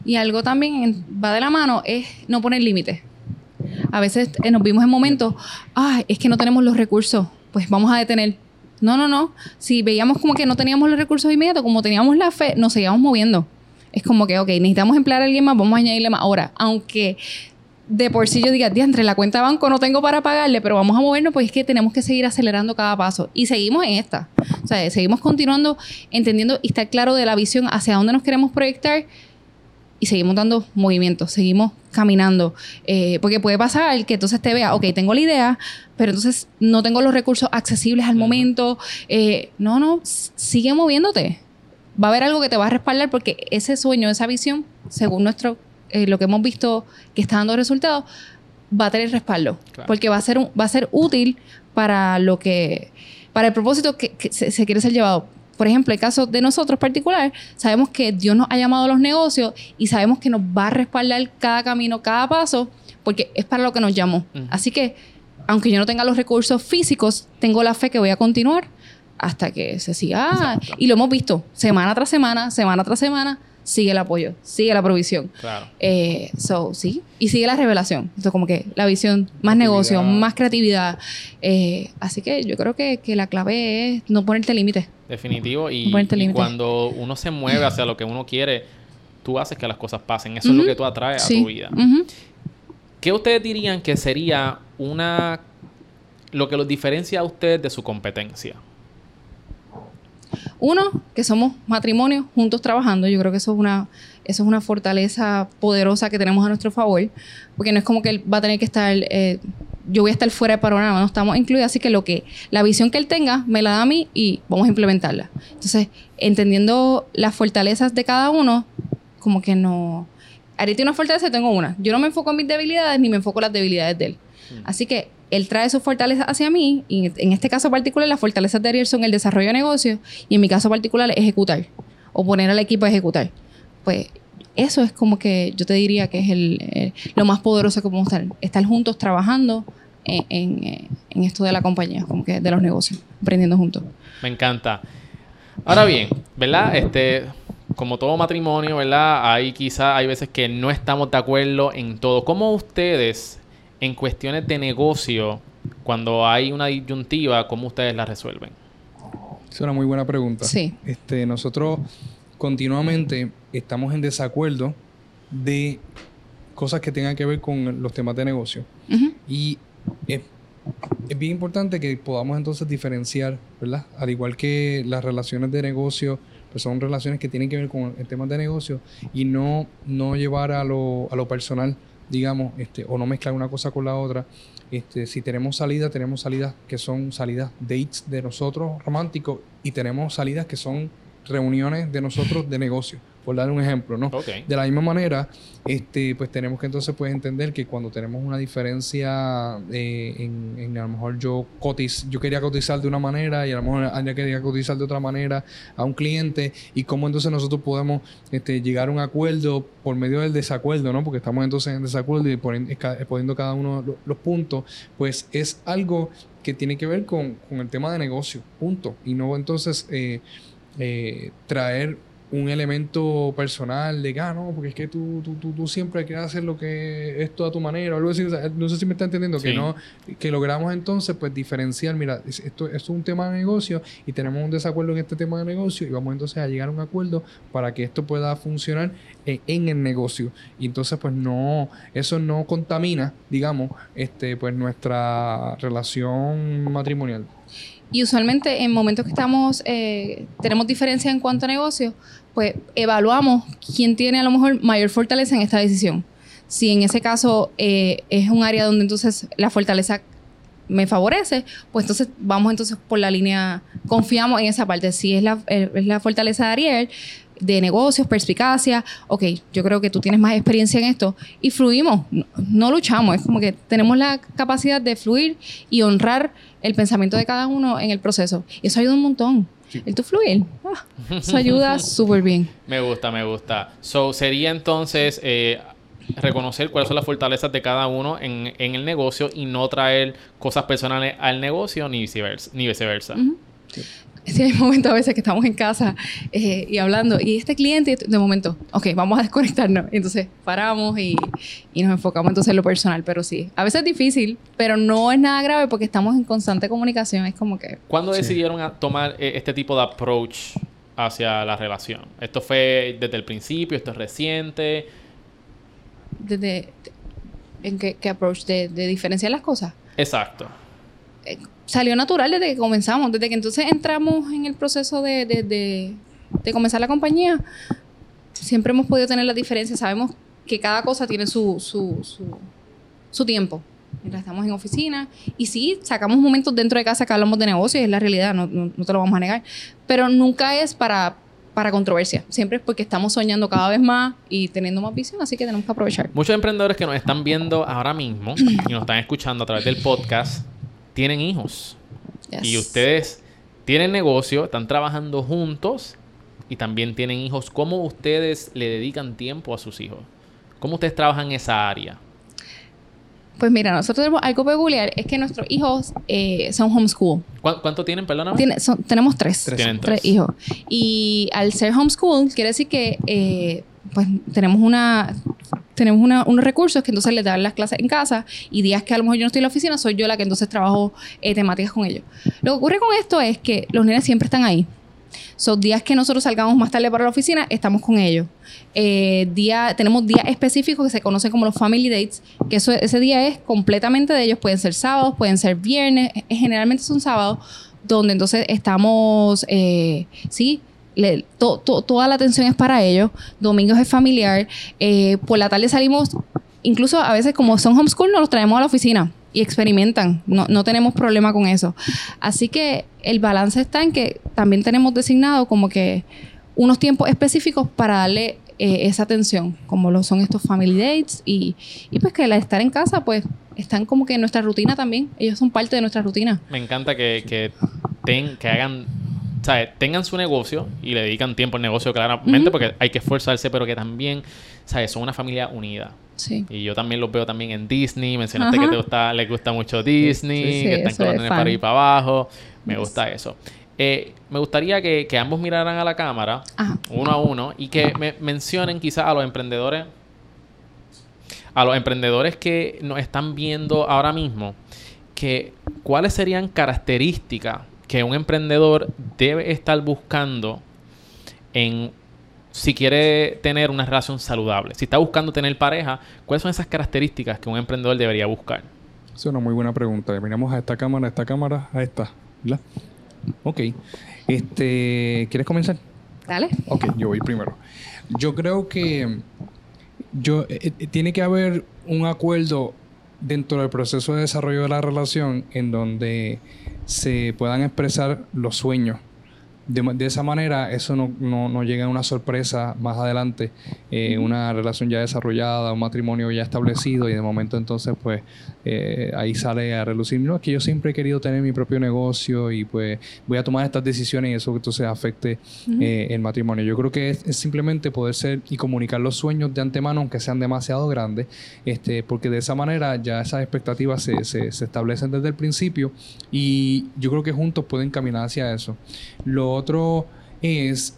Y algo también va de la mano es no poner límites. A veces nos vimos en momentos ah es que no tenemos los recursos pues vamos a detener no, no, no. Si veíamos como que no teníamos los recursos inmediatos, como teníamos la fe, nos seguíamos moviendo. Es como que, ok, necesitamos emplear a alguien más, vamos a añadirle más. Ahora, aunque de por sí yo diga, entre la cuenta de banco no tengo para pagarle, pero vamos a movernos, pues es que tenemos que seguir acelerando cada paso. Y seguimos en esta. O sea, seguimos continuando, entendiendo y estar claro de la visión hacia dónde nos queremos proyectar y seguimos dando movimientos, seguimos caminando. Eh, porque puede pasar que entonces te vea, ok, tengo la idea, pero entonces no tengo los recursos accesibles al momento. Eh, no, no, sigue moviéndote. Va a haber algo que te va a respaldar porque ese sueño, esa visión, según nuestro, eh, lo que hemos visto que está dando resultados, va a tener respaldo. Porque va a, ser va a ser útil para lo que, para el propósito que, se quiere ser llevado por ejemplo, el caso de nosotros particular, sabemos que Dios nos ha llamado a los negocios y sabemos que nos va a respaldar cada camino, cada paso, porque es para lo que nos llamó. Así que, aunque yo no tenga los recursos físicos, tengo la fe que voy a continuar hasta que se siga. Y lo hemos visto semana tras semana, semana tras semana sigue el apoyo, sigue la provisión. Claro. Eh, so, sí. Y sigue la revelación. Entonces, como que la visión, más negocio, más creatividad. Eh, así que yo creo que, la clave es no ponerte límites. Definitivo. Y, cuando uno se mueve hacia lo que uno quiere, tú haces que las cosas pasen. Eso es lo que tú atraes a tu vida. ¿Qué ustedes dirían que sería una lo que los diferencia a ustedes de su competencia? Uno, que somos matrimonio juntos trabajando. Yo creo que eso es una, eso es una fortaleza poderosa que tenemos a nuestro favor. Porque no es como que él va a tener que estar. Eh, yo voy a estar fuera de panorama, no estamos incluidos. Así que lo que la visión que él tenga me la da a mí y vamos a implementarla. Entonces, entendiendo las fortalezas de cada uno, como que no. Ari tiene una fortaleza y tengo una. Yo no me enfoco en mis debilidades ni me enfoco en las debilidades de él. Mm. Así que él trae su fortaleza hacia mí y en este caso particular las fortalezas de Ariel son el desarrollo de negocios y en mi caso particular ejecutar o poner al equipo a ejecutar. Pues eso es como que yo te diría que es el, lo más poderoso que podemos estar, estar juntos trabajando en, esto de la compañía, como que de los negocios, aprendiendo juntos. Me encanta. Ahora bien, ¿verdad? Este, como todo matrimonio, ¿verdad? Hay quizá, hay veces que no estamos de acuerdo en todo. ¿Cómo ustedes en cuestiones de negocio, cuando hay una disyuntiva, ¿cómo ustedes la resuelven? Es una muy buena pregunta. Sí. Este, nosotros continuamente estamos en desacuerdo de cosas que tengan que ver con los temas de negocio. Y es, bien importante que podamos entonces diferenciar, ¿verdad? Al igual que las relaciones de negocio, pues son relaciones que tienen que ver con el tema de negocio y no, no llevar a lo, a lo personal digamos, este, o no mezclar una cosa con la otra. Este, si tenemos salidas, tenemos salidas que son salidas dates de nosotros románticos y tenemos salidas que son reuniones de nosotros de negocio por dar un ejemplo, ¿no? De la misma manera, este, pues tenemos que entonces pues entender que cuando tenemos una diferencia eh, en, a lo mejor yo cotiz, yo quería cotizar de una manera y a lo mejor Anya quería cotizar de otra manera a un cliente y cómo entonces nosotros podemos este, llegar a un acuerdo por medio del desacuerdo, ¿no? Porque estamos entonces en desacuerdo y poniendo cada uno los, los puntos, pues es algo que tiene que ver con, con, el tema de negocio, punto. Y no entonces eh, eh, traer un elemento personal de que, ah, no, porque es que tú, tú, tú, tú siempre quieres hacer lo que es toda tu manera o algo así. O sea, no sé si me está entendiendo que no, que logramos entonces pues diferenciar, mira, es- esto, esto es un tema de negocio y tenemos un desacuerdo en este tema de negocio y vamos entonces a llegar a un acuerdo para que esto pueda funcionar en, en el negocio. Y entonces pues no, eso no contamina, digamos, este, pues nuestra relación matrimonial. Y usualmente en momentos que estamos, eh, tenemos diferencia en cuanto a negocio, pues evaluamos quién tiene a lo mejor mayor fortaleza en esta decisión. Si en ese caso eh, es un área donde entonces la fortaleza me favorece, pues entonces vamos entonces por la línea, confiamos en esa parte. Si es la, eh, es la fortaleza de Ariel, de negocios, perspicacia, ok, yo creo que tú tienes más experiencia en esto y fluimos, no, no luchamos, es como que tenemos la capacidad de fluir y honrar el pensamiento de cada uno en el proceso. Y eso ayuda un montón. El tu fluir, ah, eso ayuda súper bien. Me gusta, me gusta. So, sería entonces eh, reconocer cuáles son las fortalezas de cada uno en, en el negocio y no traer cosas personales al negocio ni viceversa. Ni viceversa. Sí, hay momentos a veces que estamos en casa eh, y hablando, y este cliente, de momento, ok, vamos a desconectarnos. Entonces paramos y, y nos enfocamos entonces en lo personal, pero sí, a veces es difícil, pero no es nada grave porque estamos en constante comunicación. Es como que ¿Cuándo Sí. decidieron a tomar eh, este tipo de approach hacia la relación? ¿Esto fue desde el principio? ¿Esto es reciente? desde en qué, qué approach de, de diferenciar las cosas. Exacto. Eh, salió natural desde que comenzamos, desde que entonces entramos en el proceso de, de, de- de comenzar la compañía, siempre hemos podido tener las diferencias, sabemos que cada cosa tiene su, su, su, su tiempo. Mientras estamos en oficina. Y sí, sacamos momentos dentro de casa que hablamos de negocios, es la realidad, no, no, no te lo vamos a negar. Pero nunca es para, para controversia. Siempre es porque estamos soñando cada vez más y teniendo más visión, así que tenemos que aprovechar. Muchos emprendedores que nos están viendo ahora mismo y nos están escuchando a través del podcast tienen hijos. Yes. Y ustedes tienen negocio, están trabajando juntos y también tienen hijos. ¿Cómo ustedes le dedican tiempo a sus hijos? ¿Cómo ustedes trabajan en esa área? Pues mira, nosotros tenemos algo peculiar, es que nuestros hijos eh, son homeschool. ¿Cuán- ¿Cuánto tienen, perdóname? Tiene- son- tenemos tres, Tres. Tienen tres tres. hijos. Y al ser homeschool, quiere decir que eh, pues tenemos una tenemos una- unos recursos que entonces les dan las clases en casa y días que a lo mejor yo no estoy en la oficina, soy yo la que entonces trabajo eh, temáticas con ellos. Lo que ocurre con esto es que los nenes siempre están ahí. Son días que nosotros salgamos más tarde para la oficina, estamos con ellos. Eh, día, tenemos días específicos que se conocen como los family dates, que ese día es completamente de ellos. Pueden ser sábados, pueden ser viernes, eh, generalmente son sábados, donde entonces estamos, eh, sí, le- to- to- toda la atención es para ellos. Domingos es familiar. eh, por la tarde salimos, incluso a veces como son homeschool, nos los traemos a la oficina y experimentan. No, no tenemos problema con eso. Así que el balance está en que también tenemos designado como que unos tiempos específicos para darle eh, esa atención, como lo son estos family dates y, y pues que al estar en casa, pues están como que en nuestra rutina también. Ellos son parte de nuestra rutina. Me encanta que, que, ten- que hagan, ¿sabes? Tengan su negocio y le dedican tiempo al negocio, claramente, porque hay que esforzarse, pero que también, ¿sabes? Son una familia unida. Sí. Y yo también los veo también en Disney. Mencionaste Ajá. que te gusta, les gusta mucho Disney, Sí, sí, que están los es para ir para abajo. Me Yes. gusta eso. Eh, me gustaría que, que ambos miraran a la cámara, Ajá. uno a uno, y que me mencionen quizás a los emprendedores, a los emprendedores que nos están viendo ahora mismo, que cuáles serían características que un emprendedor debe estar buscando en si quiere tener una relación saludable. Si está buscando tener pareja, ¿cuáles son esas características que un emprendedor debería buscar? Es una muy buena pregunta. Miramos a esta cámara, a esta cámara, a esta. ¿Verdad? Ok. Este, ¿Quieres comenzar? Dale. Ok, yo voy primero. Yo creo que yo eh, eh, tiene que haber un acuerdo dentro del proceso de desarrollo de la relación en donde se puedan expresar los sueños. De, esa manera, eso no, no, no llega a una sorpresa más adelante, eh, una relación ya desarrollada, un matrimonio ya establecido y de momento entonces pues eh, ahí sale a relucir, no, es que yo siempre he querido tener mi propio negocio y pues voy a tomar estas decisiones y eso que entonces afecte eh, el matrimonio. Yo creo que es, es simplemente poder ser y comunicar los sueños de antemano, aunque sean demasiado grandes, este, porque de esa manera ya esas expectativas se, se, se establecen desde el principio y yo creo que juntos pueden caminar hacia eso. Lo otro es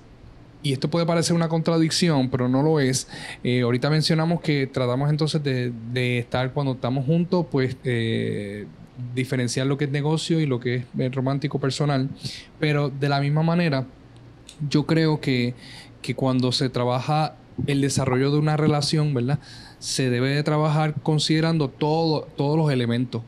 y esto puede parecer una contradicción, pero no lo es. Eh, ahorita mencionamos que tratamos entonces de, estar cuando estamos juntos, pues eh, diferenciar lo que es negocio y lo que es eh, romántico personal. Pero de la misma manera, yo creo que, que cuando se trabaja el desarrollo de una relación, ¿verdad? Se debe de trabajar considerando todo, todos los elementos.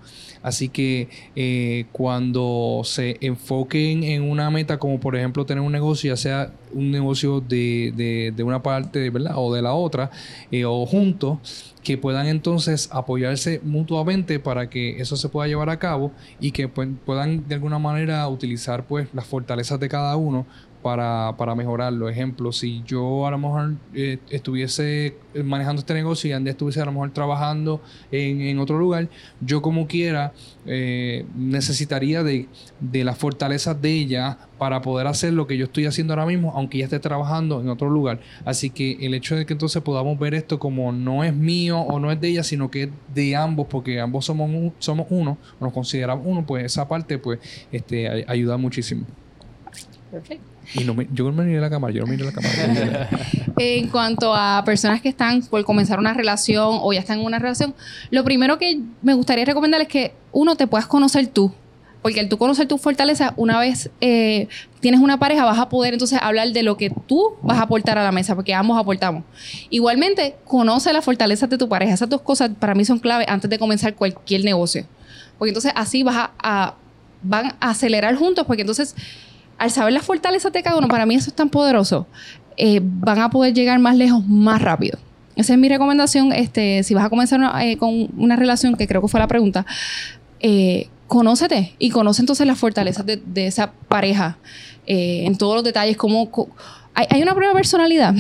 Así que eh, cuando se enfoquen en una meta, como por ejemplo tener un negocio, ya sea un negocio de, de, una parte. O de la otra, eh, o juntos, que puedan entonces apoyarse mutuamente para que eso se pueda llevar a cabo y que puedan de alguna manera utilizar pues las fortalezas de cada uno para, para mejorarlo. Ejemplo, si yo a lo mejor eh, estuviese manejando este negocio y Andy estuviese a lo mejor trabajando en, en otro lugar, yo como quiera eh, necesitaría de, de las fortalezas de ella para poder hacer lo que yo estoy haciendo ahora mismo, aunque ella esté trabajando en otro lugar. Así que el hecho de que entonces podamos ver esto como no es mío o no es de ella, sino que es de ambos, porque ambos somos, somos uno, nos consideramos uno, pues esa parte pues este, ayuda muchísimo. Perfecto. Y no me, yo me miré la cámara, yo no miré la cámara. en cuanto a personas que están por comenzar una relación o ya están en una relación, lo primero que me gustaría recomendar es que uno te puedas conocer tú. Porque al tú conocer tu fortaleza, una vez eh, tienes una pareja, vas a poder entonces hablar de lo que tú vas a aportar a la mesa, porque ambos aportamos. Igualmente, conoce las fortalezas de tu pareja. Esas dos cosas para mí son clave antes de comenzar cualquier negocio. Porque entonces así vas a van a acelerar juntos, porque entonces al saber las fortalezas de cada uno, para mí eso es tan poderoso, eh, van a poder llegar más lejos más rápido. Esa es mi recomendación. Este, si vas a comenzar eh, con una relación, que creo que fue la pregunta, eh, conócete y conoce entonces las fortalezas de, esa pareja en todos los detalles. Como, hay, hay, una prueba de personalidad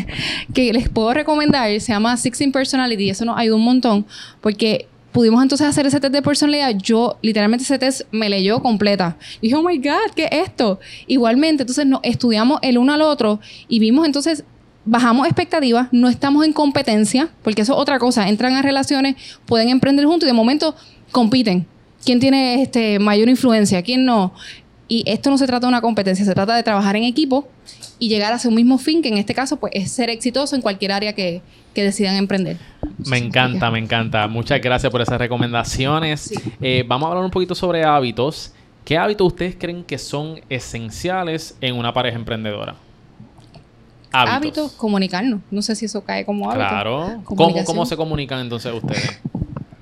que les puedo recomendar, se llama Sixteen Personality, y eso nos ayuda un montón porque pudimos entonces hacer ese test de personalidad. Yo, literalmente, ese test me leyó completa. Dije, oh my God, ¿qué es esto? Igualmente, entonces nos estudiamos el uno al otro y vimos entonces bajamos expectativas, no estamos en competencia, porque eso es otra cosa, entran a relaciones, pueden emprender juntos y de momento compiten. ¿Quién tiene este, mayor influencia? ¿Quién no? Y esto no se trata de una competencia, se trata de trabajar en equipo y llegar a un mismo fin, que en este caso pues, es ser exitoso en cualquier área que, decidan emprender. Me encanta, me encanta. Muchas gracias por esas recomendaciones. Eh, vamos a hablar un poquito sobre hábitos. ¿Qué hábitos ustedes creen que son esenciales en una pareja emprendedora? Hábitos. hábitos comunicarnos. No sé si eso cae como hábito. Claro. ¿Cómo, ¿Cómo se comunican entonces ustedes?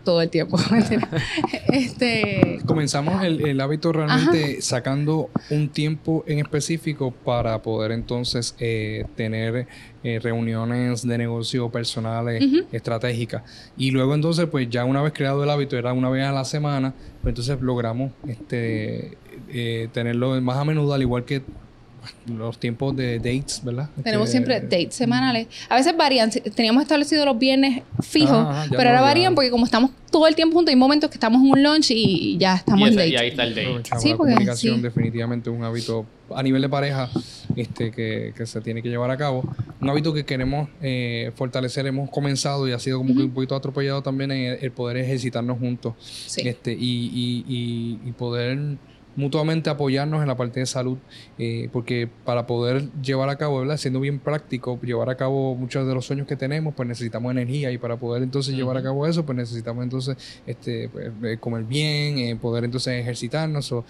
Todo el tiempo. este... Comenzamos el, hábito realmente sacando un tiempo en específico para poder entonces eh, tener eh, reuniones de negocio personales estratégicas. Y luego entonces, pues ya una vez creado el hábito, era una vez a la semana, pues entonces logramos este, eh, tenerlo más a menudo, al igual que los tiempos de dates, ¿verdad? Tenemos siempre dates semanales. A veces varían. Teníamos establecido los viernes fijos, pero ahora varían porque como estamos todo el tiempo juntos, hay momentos que estamos en un lunch y ya estamos en date. Y ahí está el date. Sí, la comunicación definitivamente es un hábito a nivel de pareja este, que, se tiene que llevar a cabo. Un hábito que queremos eh, fortalecer. Hemos comenzado y ha sido como que un poquito atropellado también en el, poder ejercitarnos juntos. Este, y, y, y poder mutuamente apoyarnos en la parte de salud, eh, porque para poder llevar a cabo, ¿verdad? siendo bien práctico, llevar a cabo muchos de los sueños que tenemos, pues necesitamos energía y para poder entonces llevar a cabo eso, pues necesitamos entonces este, pues, eh, comer bien, eh, poder entonces ejercitarnos, o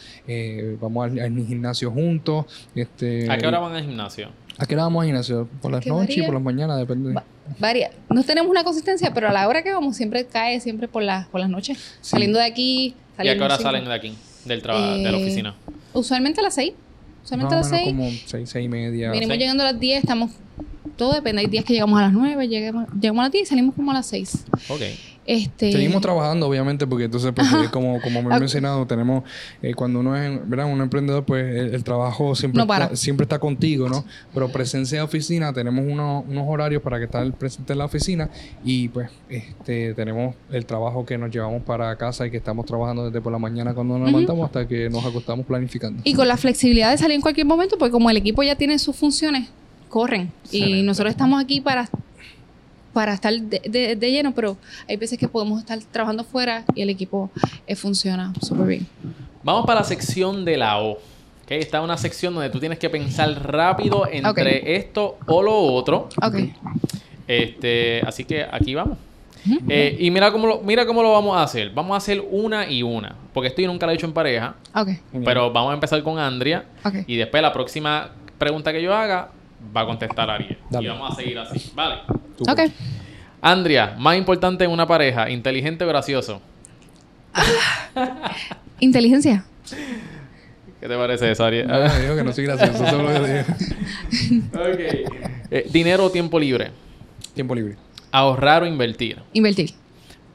vamos al, gimnasio juntos. Este, ¿A qué hora van al gimnasio? ¿A qué hora vamos al gimnasio? ¿Por las noches y por las mañanas? Depende. varia. No tenemos una consistencia, pero a la hora que vamos siempre cae, siempre por, las por las noches. Saliendo de aquí. ¿Y a qué hora salen de aquí? Del trabajo, de la eh, oficina? Usualmente a las 6. Usualmente a las 6. Como 6, 6 y media. Venimos llegando a las 10, estamos todo depende. Hay días que llegamos a las 9, llegamos, llegamos a las 10 y salimos como a las 6. Ok. Este... Seguimos trabajando, obviamente, porque entonces, pues, como, como me he mencionado, tenemos, eh, cuando uno es ¿verdad? un emprendedor, pues el, trabajo siempre, está, siempre está contigo, ¿no? Pero presencia de oficina, tenemos unos, unos horarios para que estar presente en la oficina y pues este tenemos el trabajo que nos llevamos para casa y que estamos trabajando desde por la mañana cuando nos levantamos hasta que nos acostamos planificando. Y con la flexibilidad de salir en cualquier momento, pues como el equipo ya tiene sus funciones, corren. Y nosotros estamos aquí para, para estar de, lleno, pero hay veces que podemos estar trabajando fuera y el equipo eh, funciona súper bien. Vamos para la sección de la O. Ok, Esta es una sección donde tú tienes que pensar rápido entre esto o lo otro. Ok. Este, así que aquí vamos. Eh, y mira cómo, lo, mira cómo lo vamos a hacer. Vamos a hacer una y una. Porque esto yo nunca lo he hecho en pareja. Pero vamos a empezar con Andrea. Y después la próxima pregunta que yo haga va a contestar Ariel. Dale. Y vamos a seguir así. Vale. Ok. Andrea, más importante en una pareja, inteligente o gracioso. Inteligencia. ¿Qué te parece eso, Ariel? No, digo que no soy gracioso, eso es lo que digo. ok. Eh, dinero o tiempo libre. Tiempo libre. Ahorrar o invertir. Invertir.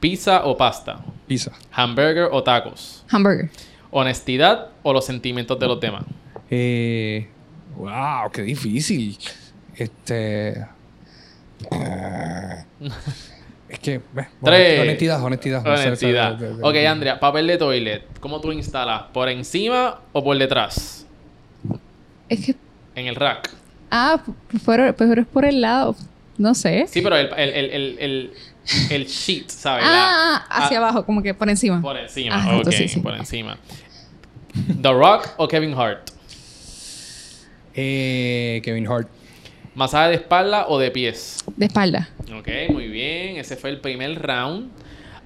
Pizza o pasta. Pizza. Hamburger o tacos. Hamburger. Honestidad o los sentimientos de los demás. Eh, wow, qué difícil. Este. eh, es que. eh, Tres. Honestidad, honestidad. Honestidad. Ok, ok, Ok, Andrea, papel de toilet. ¿Cómo tú instalas? ¿Por encima o por detrás? Es que. En el rack. Ah, pero, pero es por el lado. No sé. Sí, pero el, el, el, el, el, el sheet, ¿sabes? La- Ah, hacia ah, abajo, como que por encima. Por encima, Ah, ok, sí. por encima. The Rock o Kevin Hart. Eh, Kevin Hart. Masaje de espalda o de pies. De espalda. Ok, muy bien. Ese fue el primer round.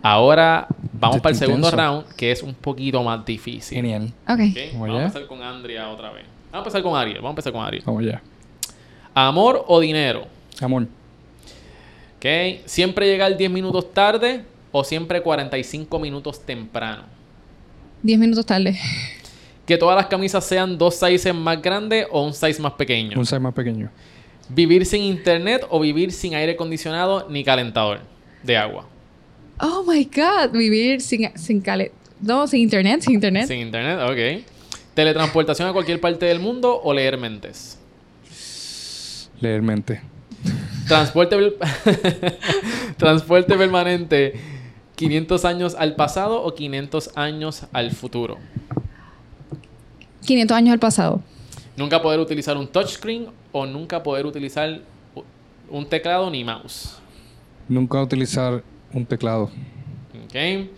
Ahora vamos para el segundo intenso. round, que es un poquito más difícil. Genial. Ok. Ok, Vamos a empezar con Andrea otra vez. Vamos a empezar con Ariel. Vamos a empezar con Ariel. Vamos allá. Amor o dinero. Amor. Ok. Siempre llegar 10 minutos tarde o siempre 45 minutos temprano. Diez minutos tarde. Que todas las camisas sean dos sizes más grandes o un size más pequeño. Un size más pequeño. Vivir sin internet o vivir sin aire acondicionado ni calentador de agua. Oh my God. Vivir sin, sin cale... No, sin internet, sin internet. Sin internet, ok. Teletransportación a cualquier parte del mundo o leer mentes. Leer mente. Transporte, Transporte permanente. 500 años al pasado o 500 años al futuro. 500 años al pasado. Nunca poder utilizar un touchscreen o nunca poder utilizar un teclado ni mouse. Nunca utilizar un teclado. Ok.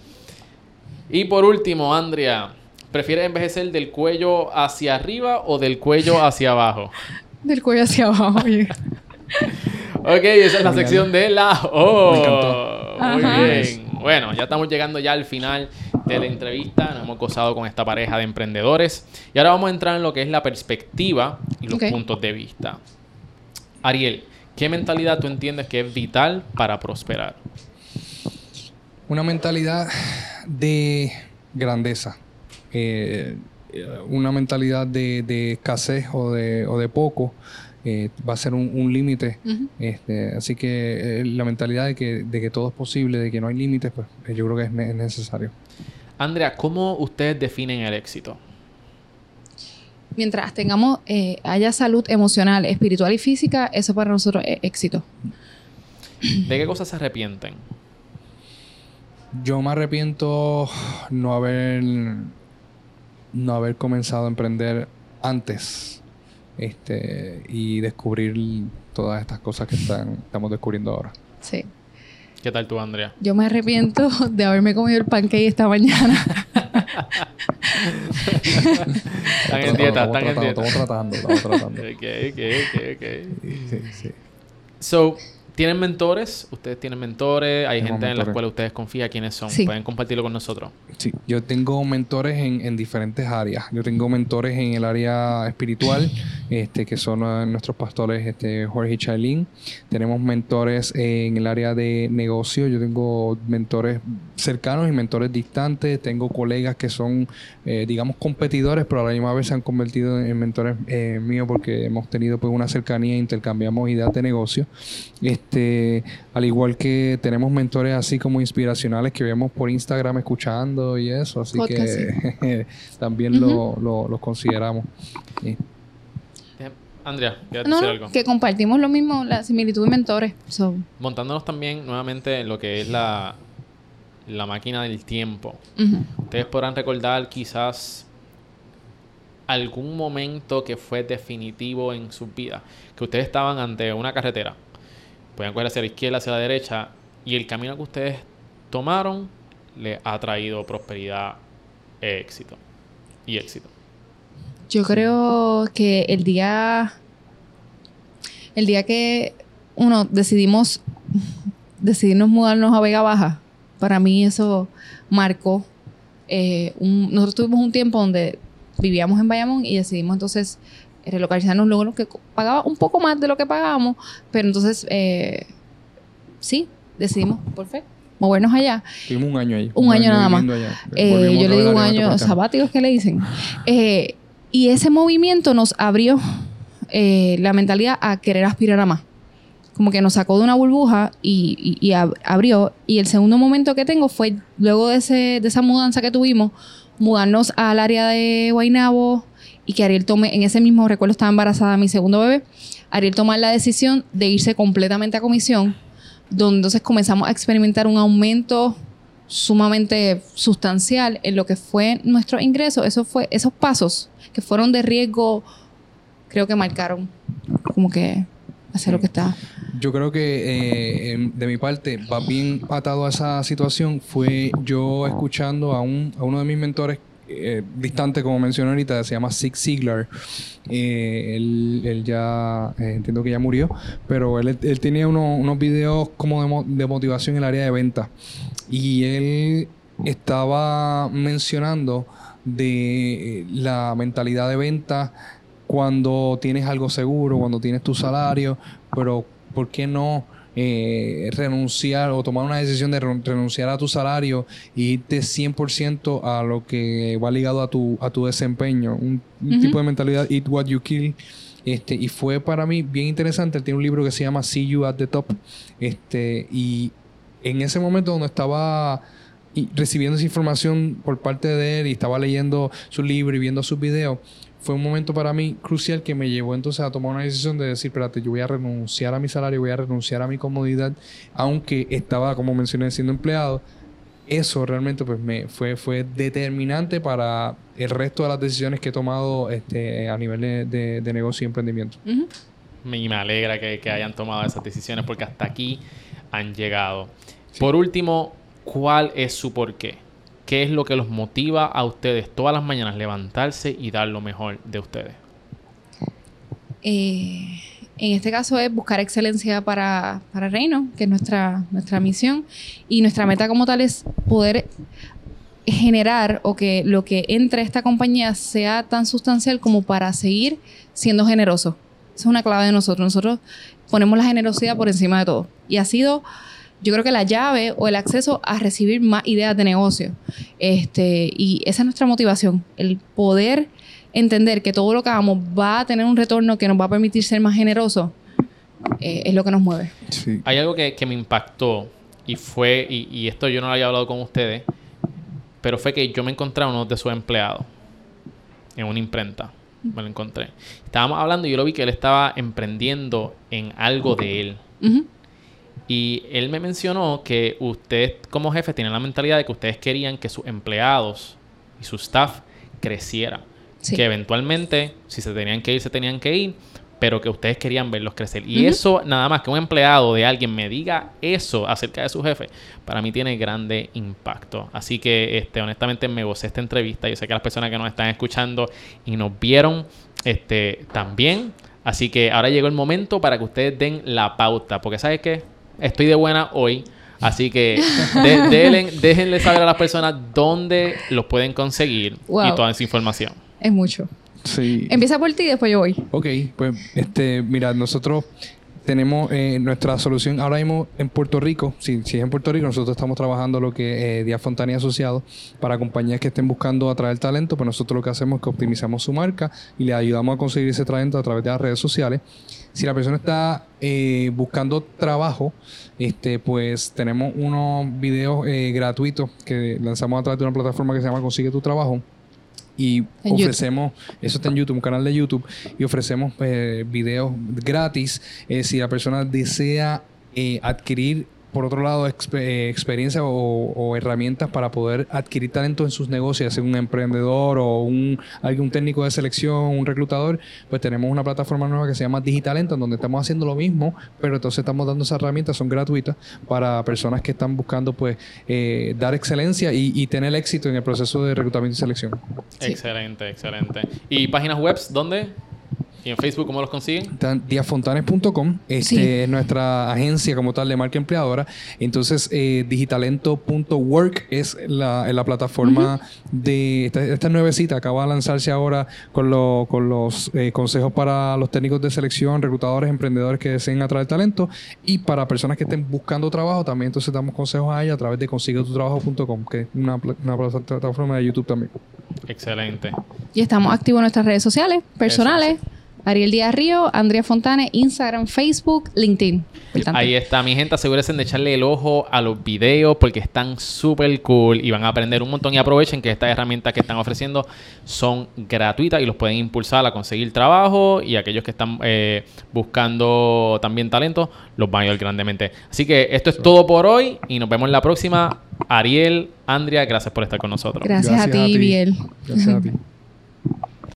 Y por último, Andrea, ¿prefieres envejecer del cuello hacia arriba o del cuello hacia abajo? Del cuello hacia abajo. Ok, esa es la sección de la O. Me encantó. Muy Ajá. bien. Bueno, ya estamos llegando ya al final de la entrevista. Nos hemos gozado con esta pareja de emprendedores. Y ahora vamos a entrar en lo que es la perspectiva y los puntos de vista. Ariel, ¿qué mentalidad tú entiendes que es vital para prosperar? Una mentalidad de grandeza. Eh, eh, una mentalidad de, de escasez o de, o de poco eh, va a ser un, un límite. Este, así que eh, la mentalidad de que, de que todo es posible, de que no hay límites, pues eh, yo creo que es, ne- es necesario. Andrea, ¿cómo ustedes definen el éxito? Mientras tengamos, eh, haya salud emocional, espiritual y física, eso para nosotros es éxito. ¿De qué cosas se arrepienten? Yo me arrepiento no haber no haber comenzado a emprender antes este y descubrir todas estas cosas que están, estamos descubriendo ahora. Sí. ¿Qué tal tú, Andrea? Yo me arrepiento de haberme comido el pancake esta mañana. Están en dieta, están en dieta. Estamos tratando, estamos tratando. Ok, ok, ok, ok. Sí, sí. So, ¿tienen mentores? ¿Ustedes tienen mentores? ¿Hay gente en la cual ustedes confían? ¿Quiénes son? Sí. Pueden compartirlo con nosotros. Sí, yo tengo mentores en, en diferentes áreas. Yo tengo mentores en el área espiritual, este, que son eh, nuestros pastores este, Jorge y Chailin. Tenemos mentores en el área de negocio. Yo tengo mentores cercanos y mentores distantes. Tengo colegas que son, eh, digamos, competidores, pero a la misma vez se han convertido en mentores eh, míos porque hemos tenido pues una cercanía e intercambiamos ideas de negocio. Este, al igual que tenemos mentores así como inspiracionales que vemos por Instagram escuchando y eso, así Podcast, que también lo, lo- los consideramos. Sí. Eh, Andrea, ¿quieres No, decir no, algo? que compartimos lo mismo, la similitud de mentores. So, Montándonos también nuevamente en lo que es la, la máquina del tiempo. Ustedes podrán recordar quizás algún momento que fue definitivo en su vida. Que ustedes estaban ante una carretera. Pueden coger hacia la izquierda, hacia la derecha. Y el camino que ustedes tomaron les ha traído prosperidad, éxito. Y éxito. Yo creo que el día, el día que uno decidimos, decidimos mudarnos a Vega Baja, para mí eso marcó. Eh, nosotros tuvimos un tiempo donde vivíamos en Bayamón y decidimos entonces relocalizarnos luego que pagaba un poco más de lo que pagábamos, pero entonces eh, sí, decidimos, por fe, movernos allá. Tuvimos un año ahí. Un, año, nada más. Eh, yo le digo un año sabático, que le dicen. Eh, y ese movimiento nos abrió la mentalidad a querer aspirar a más. Como que nos sacó de una burbuja y, abrió. Y el segundo momento que tengo fue luego de, ese, de esa mudanza que tuvimos, mudarnos al área de Guaynabo, y que Ariel tome, en ese mismo recuerdo estaba embarazada mi segundo bebé, Ariel tomar la decisión de irse completamente a comisión, donde entonces comenzamos a experimentar un aumento sumamente sustancial en lo que fue nuestro ingreso. Eso fue, esos pasos que fueron de riesgo, creo que marcaron como que hacer lo que está. Yo creo que eh, de mi parte, va bien atado a esa situación, fue yo escuchando a, un, a uno de mis mentores eh, distante, como mencioné ahorita, se llama Zig Ziglar. Eh, él, ya, eh, entiendo que ya murió, pero él, él tenía unos videos como de, motivación en el área de venta. Y él estaba mencionando de la mentalidad de venta cuando tienes algo seguro, cuando tienes tu salario, pero ¿por qué no? Eh, renunciar o tomar una decisión de renunciar a tu salario y irte 100% a lo que va ligado a tu, a tu desempeño. Un, tipo de mentalidad, eat what you kill. Este, y fue para mí bien interesante. Él tiene un libro que se llama See You at the Top. Este, y en ese momento donde estaba recibiendo esa información por parte de él y estaba leyendo su libro y viendo sus videos, fue un momento para mí crucial que me llevó entonces a tomar una decisión de decir, espérate, yo voy a renunciar a mi salario, voy a renunciar a mi comodidad, aunque estaba, como mencioné, siendo empleado. Eso realmente pues me fue, fue determinante para el resto de las decisiones que he tomado este, a nivel de, negocio y emprendimiento. Y me alegra que, que, hayan tomado esas decisiones porque hasta aquí han llegado. Por último, ¿cuál es su porqué? ¿Qué es lo que los motiva a ustedes todas las mañanas levantarse y dar lo mejor de ustedes? Eh, en este caso es buscar excelencia para, para Reino, que es nuestra, nuestra misión. Y nuestra meta como tal es poder generar o que lo que entre esta compañía sea tan sustancial como para seguir siendo generoso. Esa es una clave de nosotros. Nosotros ponemos la generosidad por encima de todo. Y ha sido yo creo que la llave o el acceso a recibir más ideas de negocio. Este, y esa es nuestra motivación, el poder entender que todo lo que hagamos va a tener un retorno que nos va a permitir ser más generosos, eh, es lo que nos mueve. Hay algo que, me impactó y fue, y, esto yo no lo había hablado con ustedes, pero fue que yo me encontré a uno de sus empleados en una imprenta. Me lo encontré. Estábamos hablando y yo lo vi que él estaba emprendiendo en algo de él. Y él me mencionó que usted como jefe tiene la mentalidad de que ustedes querían que sus empleados y su staff creciera. Que eventualmente, si se tenían que ir, se tenían que ir, pero que ustedes querían verlos crecer. Y eso, nada más que un empleado de alguien me diga eso acerca de su jefe, para mí tiene grande impacto. Así que, este, honestamente, me gocé esta entrevista. Yo sé que las personas que nos están escuchando y nos vieron, este, también. Así que ahora llegó el momento para que ustedes den la pauta. Porque, ¿sabes qué? Estoy de buena hoy. Así que déjenle saber a las personas dónde los pueden conseguir y toda esa información. Es mucho. Sí. Empieza por ti y después yo voy. Ok, pues este, mira, nosotros tenemos eh, nuestra solución ahora mismo en Puerto Rico. Si, si es en Puerto Rico, nosotros estamos trabajando lo que eh, Fontana y Asociados para compañías que estén buscando atraer talento. Pues nosotros lo que hacemos es que optimizamos su marca y le ayudamos a conseguir ese talento a través de las redes sociales. Si la persona está eh, buscando trabajo, este, pues tenemos unos videos eh, gratuitos que lanzamos a través de una plataforma que se llama Consigue tu Trabajo. Y ofrecemos, eso está en YouTube, un canal de YouTube, y ofrecemos eh, videos gratis. si la persona desea adquirir por otro lado, eh, experiencia o, herramientas para poder adquirir talento en sus negocios, sea un emprendedor o un, algún técnico de selección, un reclutador, pues tenemos una plataforma nueva que se llama Digitalento, en donde estamos haciendo lo mismo, pero entonces estamos dando esas herramientas, son gratuitas para personas que están buscando pues eh, dar excelencia y, tener éxito en el proceso de reclutamiento y selección. Excelente, excelente. ¿Y páginas web dónde? ¿Y en Facebook cómo los consiguen? Diafontanes.com, este, es nuestra agencia como tal de marca empleadora. Entonces, eh, digitalento.work es la, la plataforma de esta, esta, nuevecita. Acaba de lanzarse ahora con, con los eh, consejos para los técnicos de selección, reclutadores, emprendedores que deseen atraer talento y para personas que estén buscando trabajo también. Entonces, damos consejos a ella a través de consiguetutrabajo.com, que es una, una plataforma de YouTube también. Excelente. Y estamos activos en nuestras redes sociales, personales. Ariel Díaz Río, Andrea Fontane, Instagram, Facebook, LinkedIn. Ahí está, mi gente. Asegúrense de echarle el ojo a los videos porque están súper cool y van a aprender un montón. Y aprovechen que estas herramientas que están ofreciendo son gratuitas y los pueden impulsar a conseguir trabajo. Y aquellos que están eh, buscando también talento, los van a ayudar grandemente. Así que esto es todo por hoy y nos vemos en la próxima. Ariel, Andrea, gracias por estar con nosotros. Gracias, a ti, Biel. Gracias a ti.